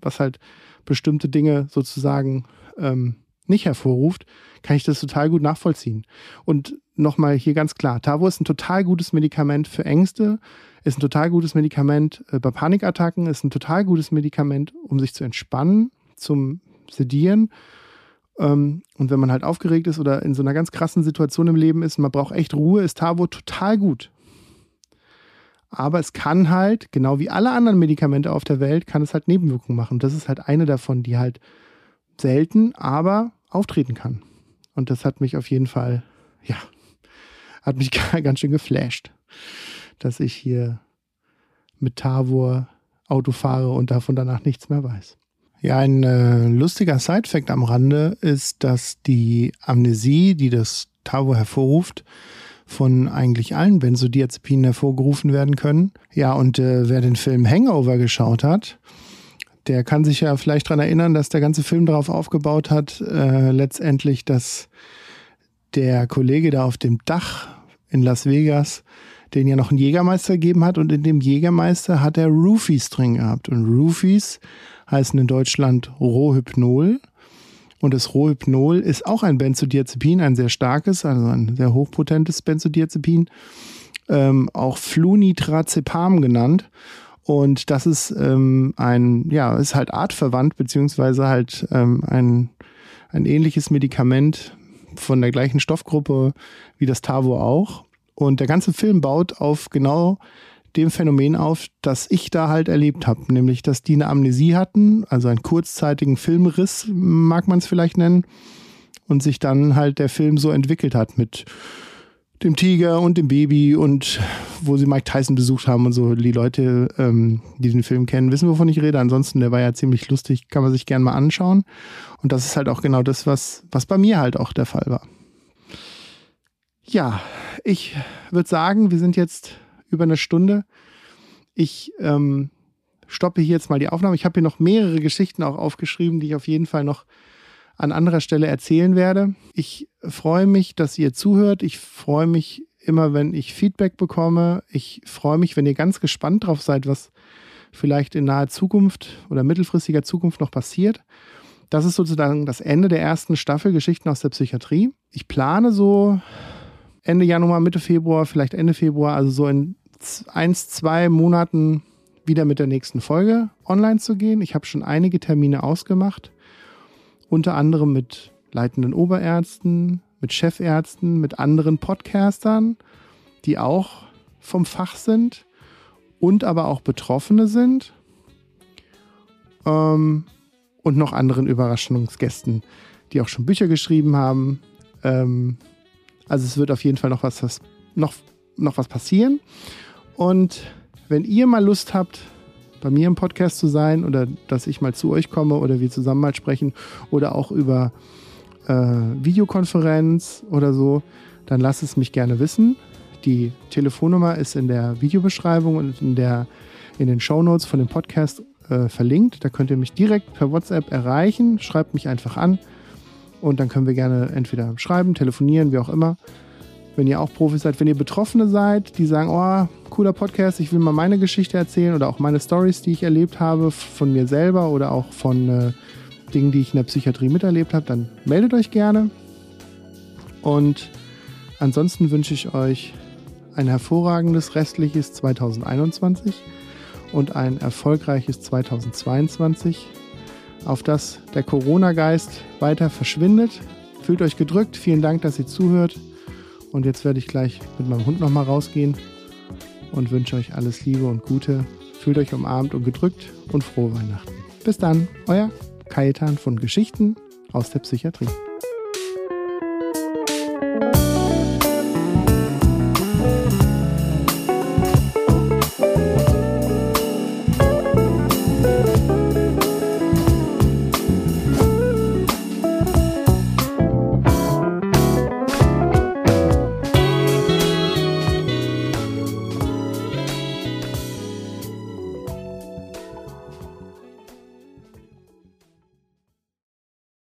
was halt bestimmte Dinge sozusagen ähm, nicht hervorruft, kann ich das total gut nachvollziehen. Und nochmal hier ganz klar, Tavo ist ein total gutes Medikament für Ängste, ist ein total gutes Medikament äh, bei Panikattacken, ist ein total gutes Medikament, um sich zu entspannen, zum Sedieren. Ähm, und wenn man halt aufgeregt ist oder in so einer ganz krassen Situation im Leben ist und man braucht echt Ruhe, ist Tavo total gut. Aber es kann halt, genau wie alle anderen Medikamente auf der Welt, kann es halt Nebenwirkungen machen. Das ist halt eine davon, die halt selten, aber auftreten kann. Und das hat mich auf jeden Fall, ja, hat mich ganz schön geflasht dass ich hier mit Tavor Auto fahre und davon danach nichts mehr weiß. Ja, ein äh, lustiger Sidefact am Rande ist, dass die Amnesie, die das Tavor hervorruft, von eigentlich allen Benzodiazepinen hervorgerufen werden können. Ja, und äh, wer den Film Hangover geschaut hat, der kann sich ja vielleicht daran erinnern, dass der ganze Film darauf aufgebaut hat, äh, letztendlich, dass der Kollege da auf dem Dach in Las Vegas den ja noch einen Jägermeister gegeben hat und in dem Jägermeister hat er Roofies drin gehabt. Und Roofies heißen in Deutschland Rohhypnol. Und das Rohhypnol ist auch ein Benzodiazepin, ein sehr starkes, also ein sehr hochpotentes Benzodiazepin, ähm, auch Flunitrazepam genannt. Und das ist ähm, ein, ja, ist halt artverwandt, beziehungsweise halt ähm, ein, ein ähnliches Medikament von der gleichen Stoffgruppe wie das Tavo auch. Und der ganze Film baut auf genau dem Phänomen auf, das ich da halt erlebt habe, nämlich dass die eine Amnesie hatten, also einen kurzzeitigen Filmriss, mag man es vielleicht nennen, und sich dann halt der Film so entwickelt hat mit dem Tiger und dem Baby und wo sie Mike Tyson besucht haben und so. Die Leute, ähm, die den Film kennen, wissen, wovon ich rede. Ansonsten, der war ja ziemlich lustig, kann man sich gerne mal anschauen. Und das ist halt auch genau das, was, was bei mir halt auch der Fall war. Ja, ich würde sagen, wir sind jetzt über eine Stunde. Ich ähm, stoppe hier jetzt mal die Aufnahme. Ich habe hier noch mehrere Geschichten auch aufgeschrieben, die ich auf jeden Fall noch an anderer Stelle erzählen werde. Ich freue mich, dass ihr zuhört. Ich freue mich immer, wenn ich Feedback bekomme. Ich freue mich, wenn ihr ganz gespannt drauf seid, was vielleicht in naher Zukunft oder mittelfristiger Zukunft noch passiert. Das ist sozusagen das Ende der ersten Staffel Geschichten aus der Psychiatrie. Ich plane so Ende Januar, Mitte Februar, vielleicht Ende Februar, also so in eins, zwei Monaten wieder mit der nächsten Folge online zu gehen. Ich habe schon einige Termine ausgemacht unter anderem mit leitenden Oberärzten, mit Chefärzten, mit anderen Podcastern, die auch vom Fach sind und aber auch Betroffene sind. Ähm, und noch anderen Überraschungsgästen, die auch schon Bücher geschrieben haben. Ähm, also es wird auf jeden Fall noch was, was noch, noch was passieren. Und wenn ihr mal Lust habt, bei mir im Podcast zu sein oder dass ich mal zu euch komme oder wir zusammen mal sprechen oder auch über äh, Videokonferenz oder so, dann lasst es mich gerne wissen. Die Telefonnummer ist in der Videobeschreibung und in, der, in den Shownotes von dem Podcast äh, verlinkt. Da könnt ihr mich direkt per WhatsApp erreichen. Schreibt mich einfach an und dann können wir gerne entweder schreiben, telefonieren, wie auch immer wenn ihr auch Profis seid, wenn ihr Betroffene seid, die sagen, oh, cooler Podcast, ich will mal meine Geschichte erzählen oder auch meine Stories, die ich erlebt habe, von mir selber oder auch von äh, Dingen, die ich in der Psychiatrie miterlebt habe, dann meldet euch gerne. Und ansonsten wünsche ich euch ein hervorragendes restliches 2021 und ein erfolgreiches 2022, auf das der Corona-Geist weiter verschwindet. Fühlt euch gedrückt. Vielen Dank, dass ihr zuhört. Und jetzt werde ich gleich mit meinem Hund nochmal rausgehen und wünsche euch alles Liebe und Gute. Fühlt euch umarmt und gedrückt und frohe Weihnachten. Bis dann, euer Kajetan von Geschichten aus der Psychiatrie.